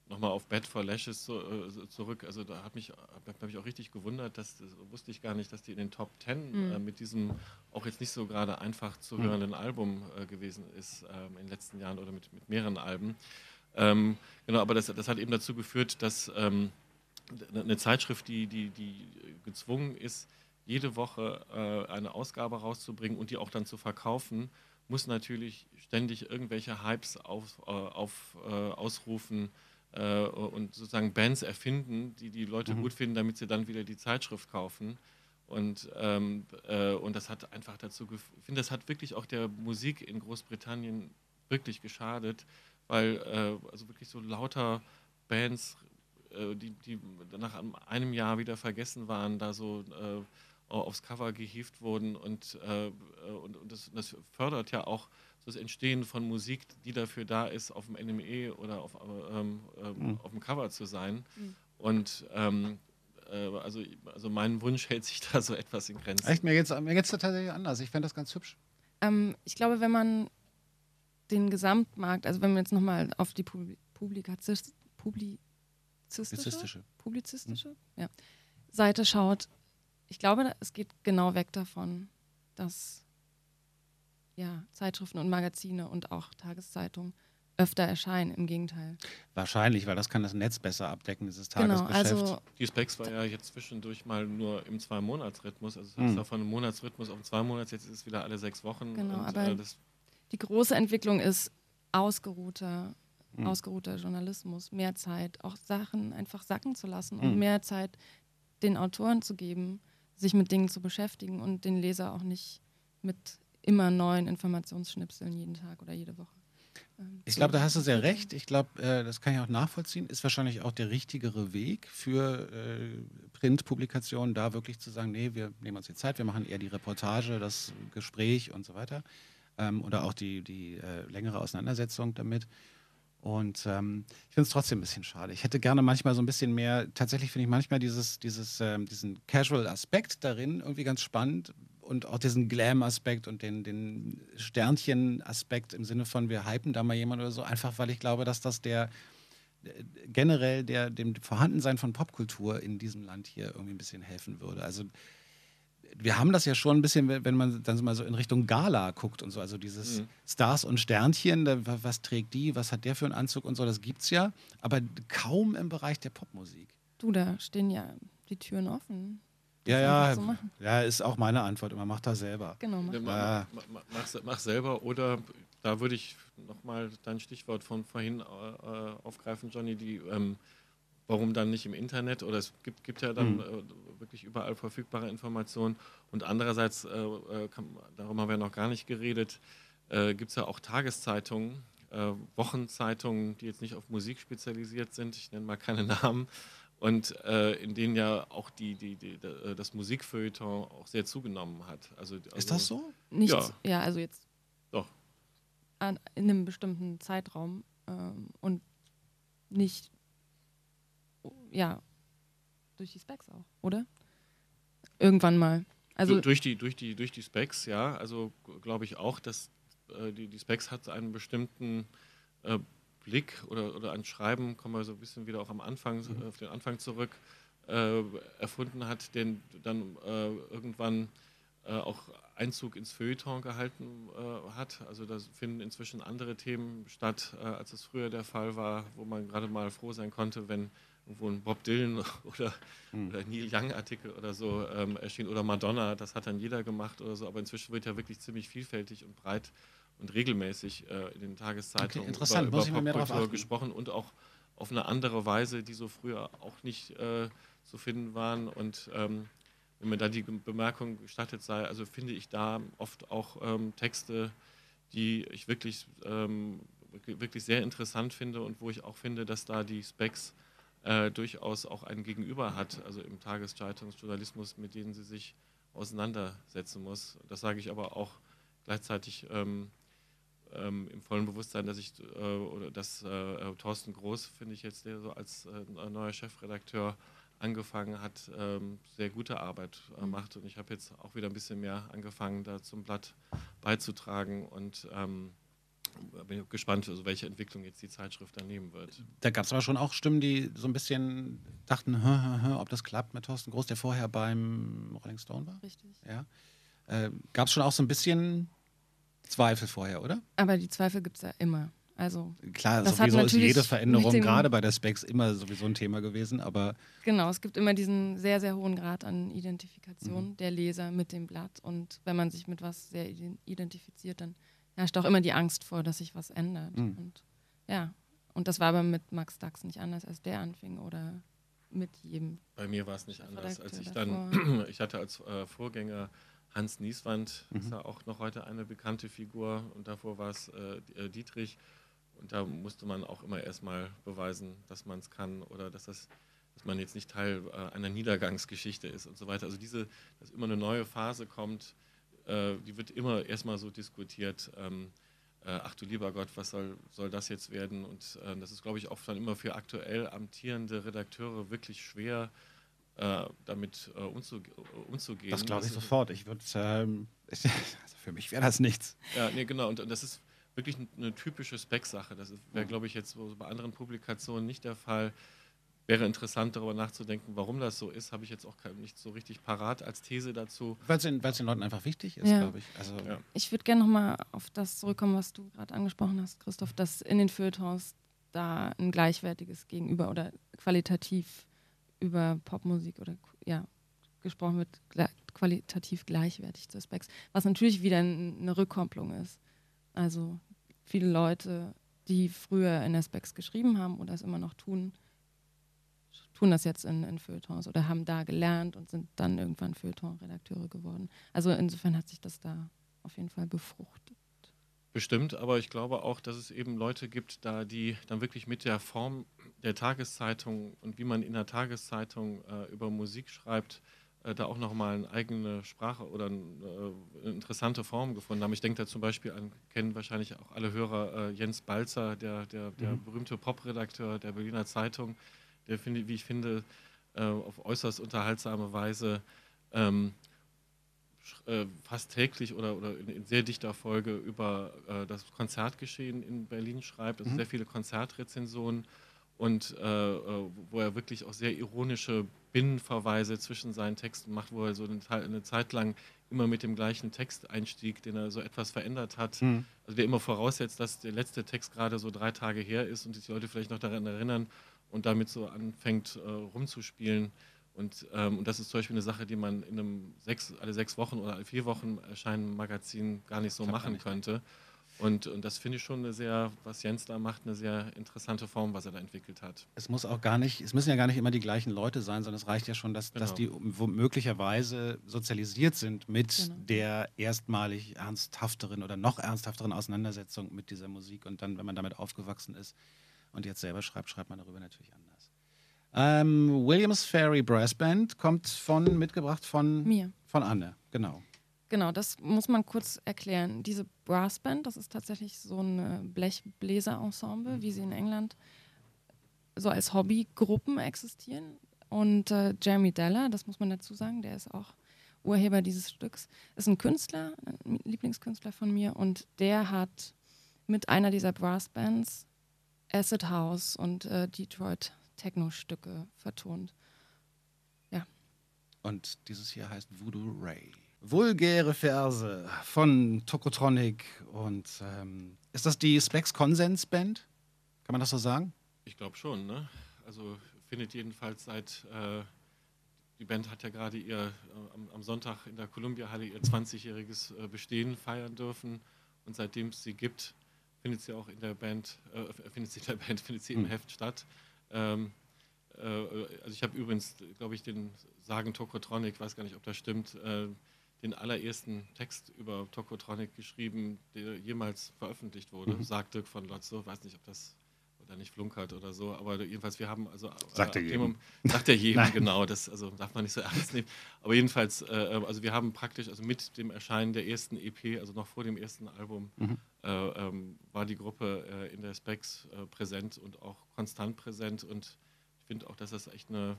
nochmal auf Bad for Lashes zu, äh, zurück. Also da hat mich, hab, hab ich auch richtig gewundert, dass das wusste ich gar nicht, dass die in den Top Ten
Mhm.
äh, mit diesem auch jetzt nicht so gerade einfach zu
Mhm.
hörenden Album äh, gewesen ist ähm, in den letzten Jahren oder mit, mit mehreren Alben. Ähm, genau, aber das, das hat eben dazu geführt, dass ähm, eine Zeitschrift, die, die, die gezwungen ist, jede Woche äh, eine Ausgabe rauszubringen und die auch dann zu verkaufen, muss natürlich ständig irgendwelche Hypes auf, äh, auf, äh, ausrufen äh, und sozusagen Bands erfinden, die die Leute
Mhm.
gut finden, damit sie dann wieder die Zeitschrift kaufen. Und, ähm, äh, und das hat einfach dazu geführt, ich finde, das hat wirklich auch der Musik in Großbritannien wirklich geschadet, weil äh, also wirklich so lauter Bands, äh, die, die nach einem Jahr wieder vergessen waren, da so äh, aufs Cover gehievt wurden und, äh, und, und das, das fördert ja auch das Entstehen von Musik, die dafür da ist, auf dem NME oder auf, ähm, ähm,
Mhm.
auf dem Cover zu sein.
Mhm.
Und ähm, äh, also, also mein Wunsch hält sich da so etwas in Grenzen.
Echt, mir geht's, mir geht's da tatsächlich anders. Ich fände das ganz hübsch.
Ähm, ich glaube, wenn man den Gesamtmarkt, also wenn man jetzt nochmal auf die Publi publizistische,
Publizistische.
publizistische ja, Seite schaut, ich glaube, es geht genau weg davon, dass ja, Zeitschriften und Magazine und auch Tageszeitungen öfter erscheinen, im Gegenteil.
Wahrscheinlich, weil das kann das Netz besser abdecken, dieses
Genau,
Tagesgeschäft.
also
Die Specs war ja jetzt zwischendurch mal nur im Zwei-Monats-Rhythmus. Also es
Hm.
ist ja von einem Monatsrhythmus auf einen Zwei-Monats, jetzt ist es wieder alle sechs Wochen.
Genau,
und,
aber
äh, das,
die große Entwicklung ist ausgeruhter,
Mhm.
ausgeruhter Journalismus, mehr Zeit, auch Sachen einfach sacken zu lassen
Mhm.
und mehr Zeit den Autoren zu geben, sich mit Dingen zu beschäftigen und den Leser auch nicht mit immer neuen Informationsschnipseln jeden Tag oder jede Woche. ähm,
Ich glaube, da hast du sehr recht. Ich glaube, äh, das kann ich auch nachvollziehen. Ist wahrscheinlich auch der richtigere Weg für äh, Printpublikationen, da wirklich zu sagen, nee, wir nehmen uns die Zeit, wir machen eher die Reportage, das Gespräch und so weiter. Ähm, oder auch die, die äh, längere Auseinandersetzung damit. Und ähm, ich finde es trotzdem ein bisschen schade. Ich hätte gerne manchmal so ein bisschen mehr, tatsächlich finde ich manchmal dieses, dieses, ähm, diesen Casual-Aspekt darin irgendwie ganz spannend und auch diesen Glam-Aspekt und den, den Sternchen-Aspekt im Sinne von, wir hypen da mal jemand oder so, einfach weil ich glaube, dass das der äh, generell der, dem Vorhandensein von Popkultur in diesem Land hier irgendwie ein bisschen helfen würde. Also wir haben das ja schon ein bisschen, wenn man dann so mal so in Richtung Gala guckt und so, also dieses
Mhm.
Stars und Sternchen, da, was trägt die, was hat der für einen Anzug und so, das gibt's ja, aber kaum im Bereich der Popmusik.
Du, da stehen ja die Türen offen.
Ja, ja,
so
ja, ist auch meine Antwort immer, macht das selber.
Genau, mach.
Ja,
Ja.
ma- ma- mach, se- mach selber oder da würde ich nochmal dein Stichwort von vorhin äh, äh, aufgreifen, Johnny, die, ähm, warum dann nicht im Internet oder es gibt, gibt ja dann
Mhm.
äh, wirklich überall verfügbare Informationen und andererseits, äh, äh, kann, darum haben wir noch gar nicht geredet, äh, gibt es ja auch Tageszeitungen, äh, Wochenzeitungen, die jetzt nicht auf Musik spezialisiert sind, ich nenne mal keine Namen, und äh, in denen ja auch die, die, die, äh, das Musikfeuilleton auch sehr zugenommen hat. Also,
Ist
also-
das so?
Nicht,
Ja.
ja. also jetzt
Doch.
an, in einem bestimmten Zeitraum ähm, und nicht, oh, ja, durch die Specs auch, oder? Irgendwann mal. Also
Du- durch, die, durch, die, durch die Specs, ja. Also glaube ich auch, dass äh, die, die Specs hat einen bestimmten äh, Blick oder, oder ein Schreiben, kommen wir so ein bisschen wieder auch am Anfang, äh, auf den Anfang zurück, äh, erfunden hat, den dann äh, irgendwann äh, auch Einzug ins Feuilleton gehalten äh, hat. Also da finden inzwischen andere Themen statt, äh, als es früher der Fall war, wo man gerade mal froh sein konnte, wenn irgendwo ein Bob Dylan oder, oder Neil Young Artikel oder so ähm, erschien. Oder Madonna, das hat dann jeder gemacht oder so, aber inzwischen wird ja wirklich ziemlich vielfältig und breit und regelmäßig äh, in den Tageszeitungen
Okay,
über, über Popkultur gesprochen und auch auf eine andere Weise, die so früher auch nicht äh, zu finden waren und ähm, wenn mir da die Bemerkung gestattet sei, also finde ich da oft auch ähm, Texte, die ich wirklich, ähm, wirklich- wirklich sehr interessant finde und wo ich auch finde, dass da die Specs äh, durchaus auch ein Gegenüber hat, also im Tageszeitungsjournalismus, mit denen sie sich auseinandersetzen muss. Das sage ich aber auch gleichzeitig ähm, ähm, im vollen Bewusstsein, dass ich äh, oder dass äh, äh, Thorsten Groß, finde ich jetzt, der so als äh, neuer Chefredakteur angefangen hat, ähm, sehr gute Arbeit äh,
Mhm.
macht. Und ich habe jetzt auch wieder ein bisschen mehr angefangen, da zum Blatt beizutragen und ähm, bin gespannt, also welche Entwicklung jetzt die Zeitschrift dann nehmen wird.
Da gab es aber schon auch Stimmen, die so ein bisschen dachten, hä, hä, hä, ob das klappt mit Thorsten Groß, der vorher beim Rolling Stone war.
richtig.
Ja. Äh, gab es schon auch so ein bisschen Zweifel vorher, oder?
Aber die Zweifel gibt es ja immer. Also
Klar,
Das hat
sowieso ist jede Veränderung gerade bei der Specs immer sowieso ein Thema gewesen, aber
genau, es gibt immer diesen sehr, sehr hohen Grad an Identifikation
Mhm.
der Leser mit dem Blatt. Und wenn man sich mit was sehr iden- identifiziert, dann herrscht auch immer die Angst vor, dass sich was ändert.
Mhm.
Und ja, und das war aber mit Max Dax nicht anders, als der anfing oder mit jedem.
Bei mir war es nicht anders, als ich
Chefredakteur
dann, ich hatte als äh, Vorgänger Hans Nieswand,
Mhm.
ist ja auch noch heute eine bekannte Figur und davor war es äh, äh, Dietrich und da musste man auch immer erstmal beweisen, dass man es kann oder dass das dass man jetzt nicht Teil äh, einer Niedergangsgeschichte ist und so weiter. Also diese, dass immer eine neue Phase kommt, äh, die wird immer erstmal so diskutiert. Ähm, äh, ach du lieber Gott, was soll, soll das jetzt werden? Und äh, das ist, glaube ich, auch dann immer für aktuell amtierende Redakteure wirklich schwer, äh, damit äh, umzu, äh, umzugehen.
das glaube ich
ist-
sofort. Ich würde, ähm, also für mich wäre das nichts.
Ja, nee, genau. Und, und das ist wirklich eine typische Spec-Sache. Das wäre,
Mhm.
glaube ich, jetzt so bei anderen Publikationen nicht der Fall. wäre interessant, darüber nachzudenken, warum das so ist. Habe ich jetzt auch nicht so richtig parat als These dazu.
Weil es den, den, Leuten einfach wichtig ist, ja. glaube ich. Also,
ja. Ich würde gerne nochmal auf das zurückkommen, was du gerade angesprochen hast, Christoph, dass in den Feuilletons da ein gleichwertiges Gegenüber oder qualitativ über Popmusik oder ja, gesprochen wird, qualitativ gleichwertig zu Specs, was natürlich wieder eine Rückkopplung ist. Also viele Leute, die früher in Specs geschrieben haben oder es immer noch tun, tun das jetzt in, in Feuilletons oder haben da gelernt und sind dann irgendwann Feuilleton-Redakteure geworden. Also insofern hat sich das da auf jeden Fall befruchtet.
Bestimmt, aber ich glaube auch, dass es eben Leute gibt, da die dann wirklich mit der Form der Tageszeitung und wie man in der Tageszeitung äh, über Musik schreibt, äh, da auch nochmal eine eigene Sprache oder eine, äh, interessante Form gefunden haben. Ich denke da zum Beispiel an, kennen wahrscheinlich auch alle Hörer äh, Jens Balzer, der, der, der mhm. berühmte Popredakteur der Berliner Zeitung, der, finde, wie ich finde, äh, auf äußerst unterhaltsame Weise ähm, äh, fast täglich oder, oder in, in, sehr dichter Folge über äh, das Konzertgeschehen in Berlin schreibt, also mhm. sehr viele Konzertrezensionen und äh, äh, wo er wirklich auch sehr ironische Binnenverweise zwischen seinen Texten macht, wo er so eine, eine Zeit lang immer mit dem gleichen Texteinstieg, den er so etwas verändert hat, mhm. also der immer voraussetzt, dass der letzte Text gerade so drei Tage her ist und sich die Leute vielleicht noch daran erinnern und damit so anfängt äh, rumzuspielen. Und, ähm, und das ist zum Beispiel eine Sache, die man in einem sechs, alle sechs Wochen oder alle vier Wochen erscheinenden Magazin gar nicht so machen könnte. Und, und das finde ich schon eine sehr, was Jens da macht, eine sehr interessante Form, was er da entwickelt hat.
Es muss auch gar nicht, es müssen ja gar nicht immer die gleichen Leute sein, sondern es reicht ja schon, dass, genau. dass die möglicherweise sozialisiert sind mit genau. der erstmalig ernsthafteren oder noch ernsthafteren Auseinandersetzung mit dieser Musik. Und dann, wenn man damit aufgewachsen ist und jetzt selber schreibt, schreibt man darüber natürlich anders. Ähm, Williams Ferry Brass Band kommt von, mitgebracht von
mir.
Von Anne, genau.
Genau, das muss man kurz erklären. Diese Brassband, das ist tatsächlich so ein Blechbläser-Ensemble, wie sie in England so als Hobbygruppen existieren. Und äh, Jeremy Deller, das muss man dazu sagen, der ist auch Urheber dieses Stücks, ist ein Künstler, ein Lieblingskünstler von mir, und der hat mit einer dieser Brassbands Acid House und äh, Detroit Techno-Stücke vertont. Ja.
Und dieses hier heißt Voodoo Ray. Vulgäre Verse von Tokotronic und ähm, ist das die Specs Konsens Band? Kann man das so sagen?
Ich glaube schon, ne? Also findet jedenfalls seit äh, die Band hat ja gerade ihr äh, am, am, Sonntag in der Columbia Halle ihr 20-jähriges äh, Bestehen feiern dürfen und seitdem es sie gibt, findet sie auch in der Band, äh, findet sie in der Band, findet sie im mhm. Heft statt. Ähm, äh, also ich habe übrigens, glaube ich, den Sagen Tokotronic, weiß gar nicht, ob das stimmt, äh, den allerersten Text über Tokotronic geschrieben, der jemals veröffentlicht wurde, mhm. sagt Dirk von Lotzo. Weiß nicht, ob das oder nicht flunkert oder so, aber jedenfalls, wir haben also.
Sagt er jedem.
Sagt er jedem, genau. Das also darf man nicht so ernst nehmen. Aber jedenfalls, äh, also wir haben praktisch, also mit dem Erscheinen der ersten EP, also noch vor dem ersten Album, mhm. äh, ähm, war die Gruppe äh, in der Specs äh, präsent und auch konstant präsent und ich finde auch, dass das echt eine,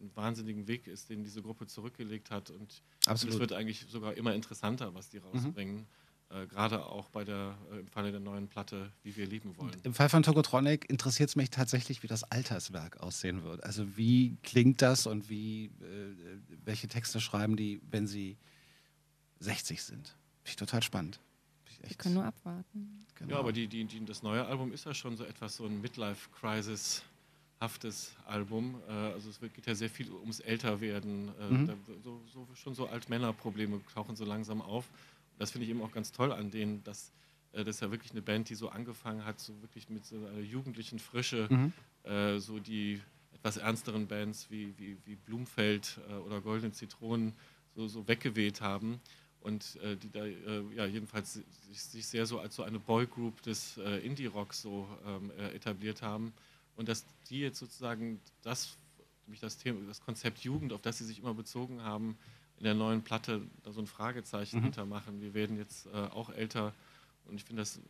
ein wahnsinnigen Weg ist, den diese Gruppe zurückgelegt hat. Und es wird eigentlich sogar immer interessanter, was die rausbringen. Mhm. Äh, Gerade auch bei der, äh, im Falle der neuen Platte, wie wir lieben wollen.
Im Fall von Tokotronic interessiert es mich tatsächlich, wie das Alterswerk aussehen wird. Also wie klingt das und wie, äh, welche Texte schreiben die, wenn sie 60 sind? Finde ich total spannend.
Ich, ich kann nur abwarten.
Genau. Ja, aber die, die, die, das neue Album ist ja schon so etwas, so ein Midlife-Crisis haftes Album. Äh, also es geht ja sehr viel ums Älterwerden. Äh, mhm. so, so, schon so Altmännerprobleme tauchen so langsam auf. das finde ich eben auch ganz toll an denen, dass äh, das ist ja wirklich eine Band, die so angefangen hat, so wirklich mit so einer jugendlichen Frische, mhm. so die etwas ernsteren Bands wie, wie, wie Blumfeld oder Goldene Zitronen so, so weggeweht haben und äh, die da äh, ja, jedenfalls sich, sich, sehr so als so eine Boygroup des äh, Indie-Rocks so ähm, etabliert haben und dass die jetzt sozusagen das, nämlich das Thema, das Konzept Jugend, auf das sie sich immer bezogen haben, in der neuen Platte da so ein Fragezeichen mhm. hintermachen. Wir werden jetzt äh, auch älter und ich finde das,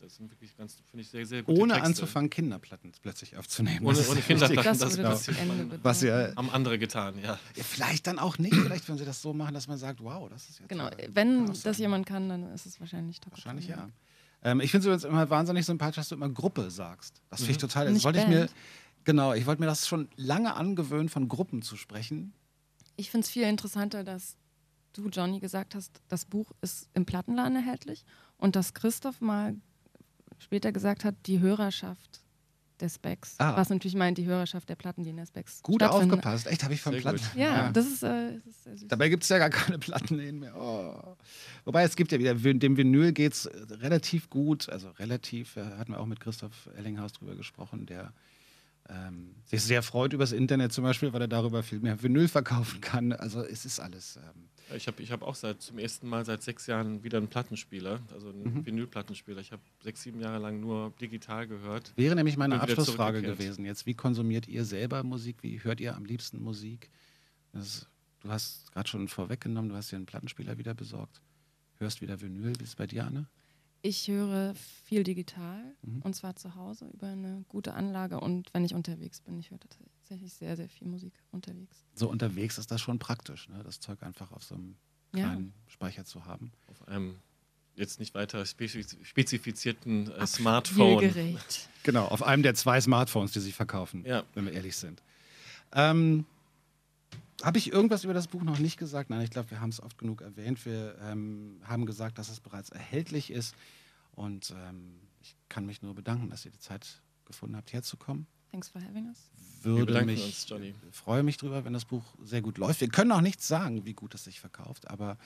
das sind wirklich ganz, finde ich sehr, sehr
gute Ohne Texte. anzufangen, Kinderplatten plötzlich aufzunehmen.
Ohne, ohne Kinderplatten,
das, das, das, das
was sie, äh,
haben andere getan, ja.
ja. Vielleicht dann auch nicht, vielleicht wenn sie das so machen, dass man sagt, wow, das ist jetzt...
Genau, wenn das jemand kann, dann ist es wahrscheinlich
top. Wahrscheinlich ja. Ähm, ich finde es übrigens immer wahnsinnig sympathisch, dass du immer Gruppe sagst. Das finde ich mhm. total. Das wollte ich mir. Genau, ich wollte mir das schon lange angewöhnen, von Gruppen zu sprechen.
Ich finde es viel interessanter, dass du, Johnny, gesagt hast, das Buch ist im Plattenladen erhältlich und dass Christoph mal später gesagt hat, die Hörerschaft der Specs.
Ah.
Was natürlich meint, die Hörerschaft der Platten, die in der Specs
Gut aufgepasst. Echt, habe ich von Platten.
gut.
Ja, das ist, äh, das ist sehr süß.
Dabei gibt es ja gar keine Plattenläden mehr. Oh. Wobei es gibt ja wieder, dem Vinyl geht es relativ gut. Also relativ, äh, hatten wir auch mit Christoph Ellinghaus drüber gesprochen, der ähm, sich sehr freut über das Internet zum Beispiel, weil er darüber viel mehr Vinyl verkaufen kann. Also es ist alles. Ähm,
Ich habe ich hab auch seit zum ersten Mal seit sechs Jahren wieder einen Plattenspieler, also einen
Mhm.
Vinylplattenspieler. Ich habe sechs, sieben Jahre lang nur digital gehört.
wäre nämlich meine Abschlussfrage gewesen. Jetzt, wie konsumiert ihr selber Musik? Wie hört ihr am liebsten Musik? Das, du hast gerade schon vorweggenommen, du hast dir einen Plattenspieler wieder besorgt. Hörst wieder Vinyl. Wie ist es bei dir, Anne?
Ich höre viel digital
Mhm.
und zwar zu Hause über eine gute Anlage und wenn ich unterwegs bin. Ich höre tatsächlich sehr, sehr viel Musik unterwegs.
So unterwegs ist das schon praktisch, ne? das Zeug einfach auf so einem
Ja.
kleinen Speicher zu haben.
Auf einem jetzt nicht weiter spezifiz- spezifizierten äh, Smartphone.
Genau, auf einem der zwei Smartphones, die sich verkaufen,
Ja.
wenn wir ehrlich sind. Ähm, Habe ich irgendwas über das Buch noch nicht gesagt? Nein, ich glaube, wir haben es oft genug erwähnt. Wir ähm, haben gesagt, dass es bereits erhältlich ist. Und ähm, ich kann mich nur bedanken, dass ihr die Zeit gefunden habt, herzukommen.
Thanks for having us.
Würde mich,
uns, Johnny.
freue mich drüber, wenn das Buch sehr gut läuft. Wir können auch nicht sagen, wie gut es sich verkauft, aber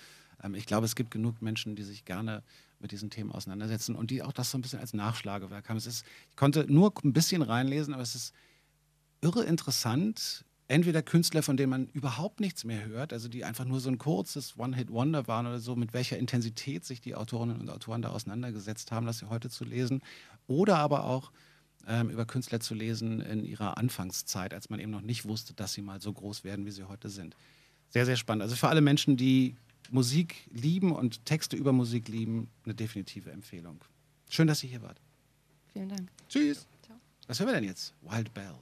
ähm, ich glaube, es gibt genug Menschen, die sich gerne mit diesen Themen auseinandersetzen und die auch das so ein bisschen als Nachschlagewerk haben. Es ist, ich konnte nur ein bisschen reinlesen, aber es ist irre interessant. Entweder Künstler, von denen man überhaupt nichts mehr hört, also die einfach nur so ein kurzes One-Hit-Wonder waren oder so, mit welcher Intensität sich die Autorinnen und Autoren da auseinandergesetzt haben, das hier heute zu lesen. Oder aber auch ähm, über Künstler zu lesen in ihrer Anfangszeit, als man eben noch nicht wusste, dass sie mal so groß werden, wie sie heute sind. Sehr, sehr spannend. Also für alle Menschen, die Musik lieben und Texte über Musik lieben, eine definitive Empfehlung. Schön, dass ihr hier wart.
Vielen Dank.
Tschüss.
Ciao.
Was hören wir denn jetzt? Wild Bell.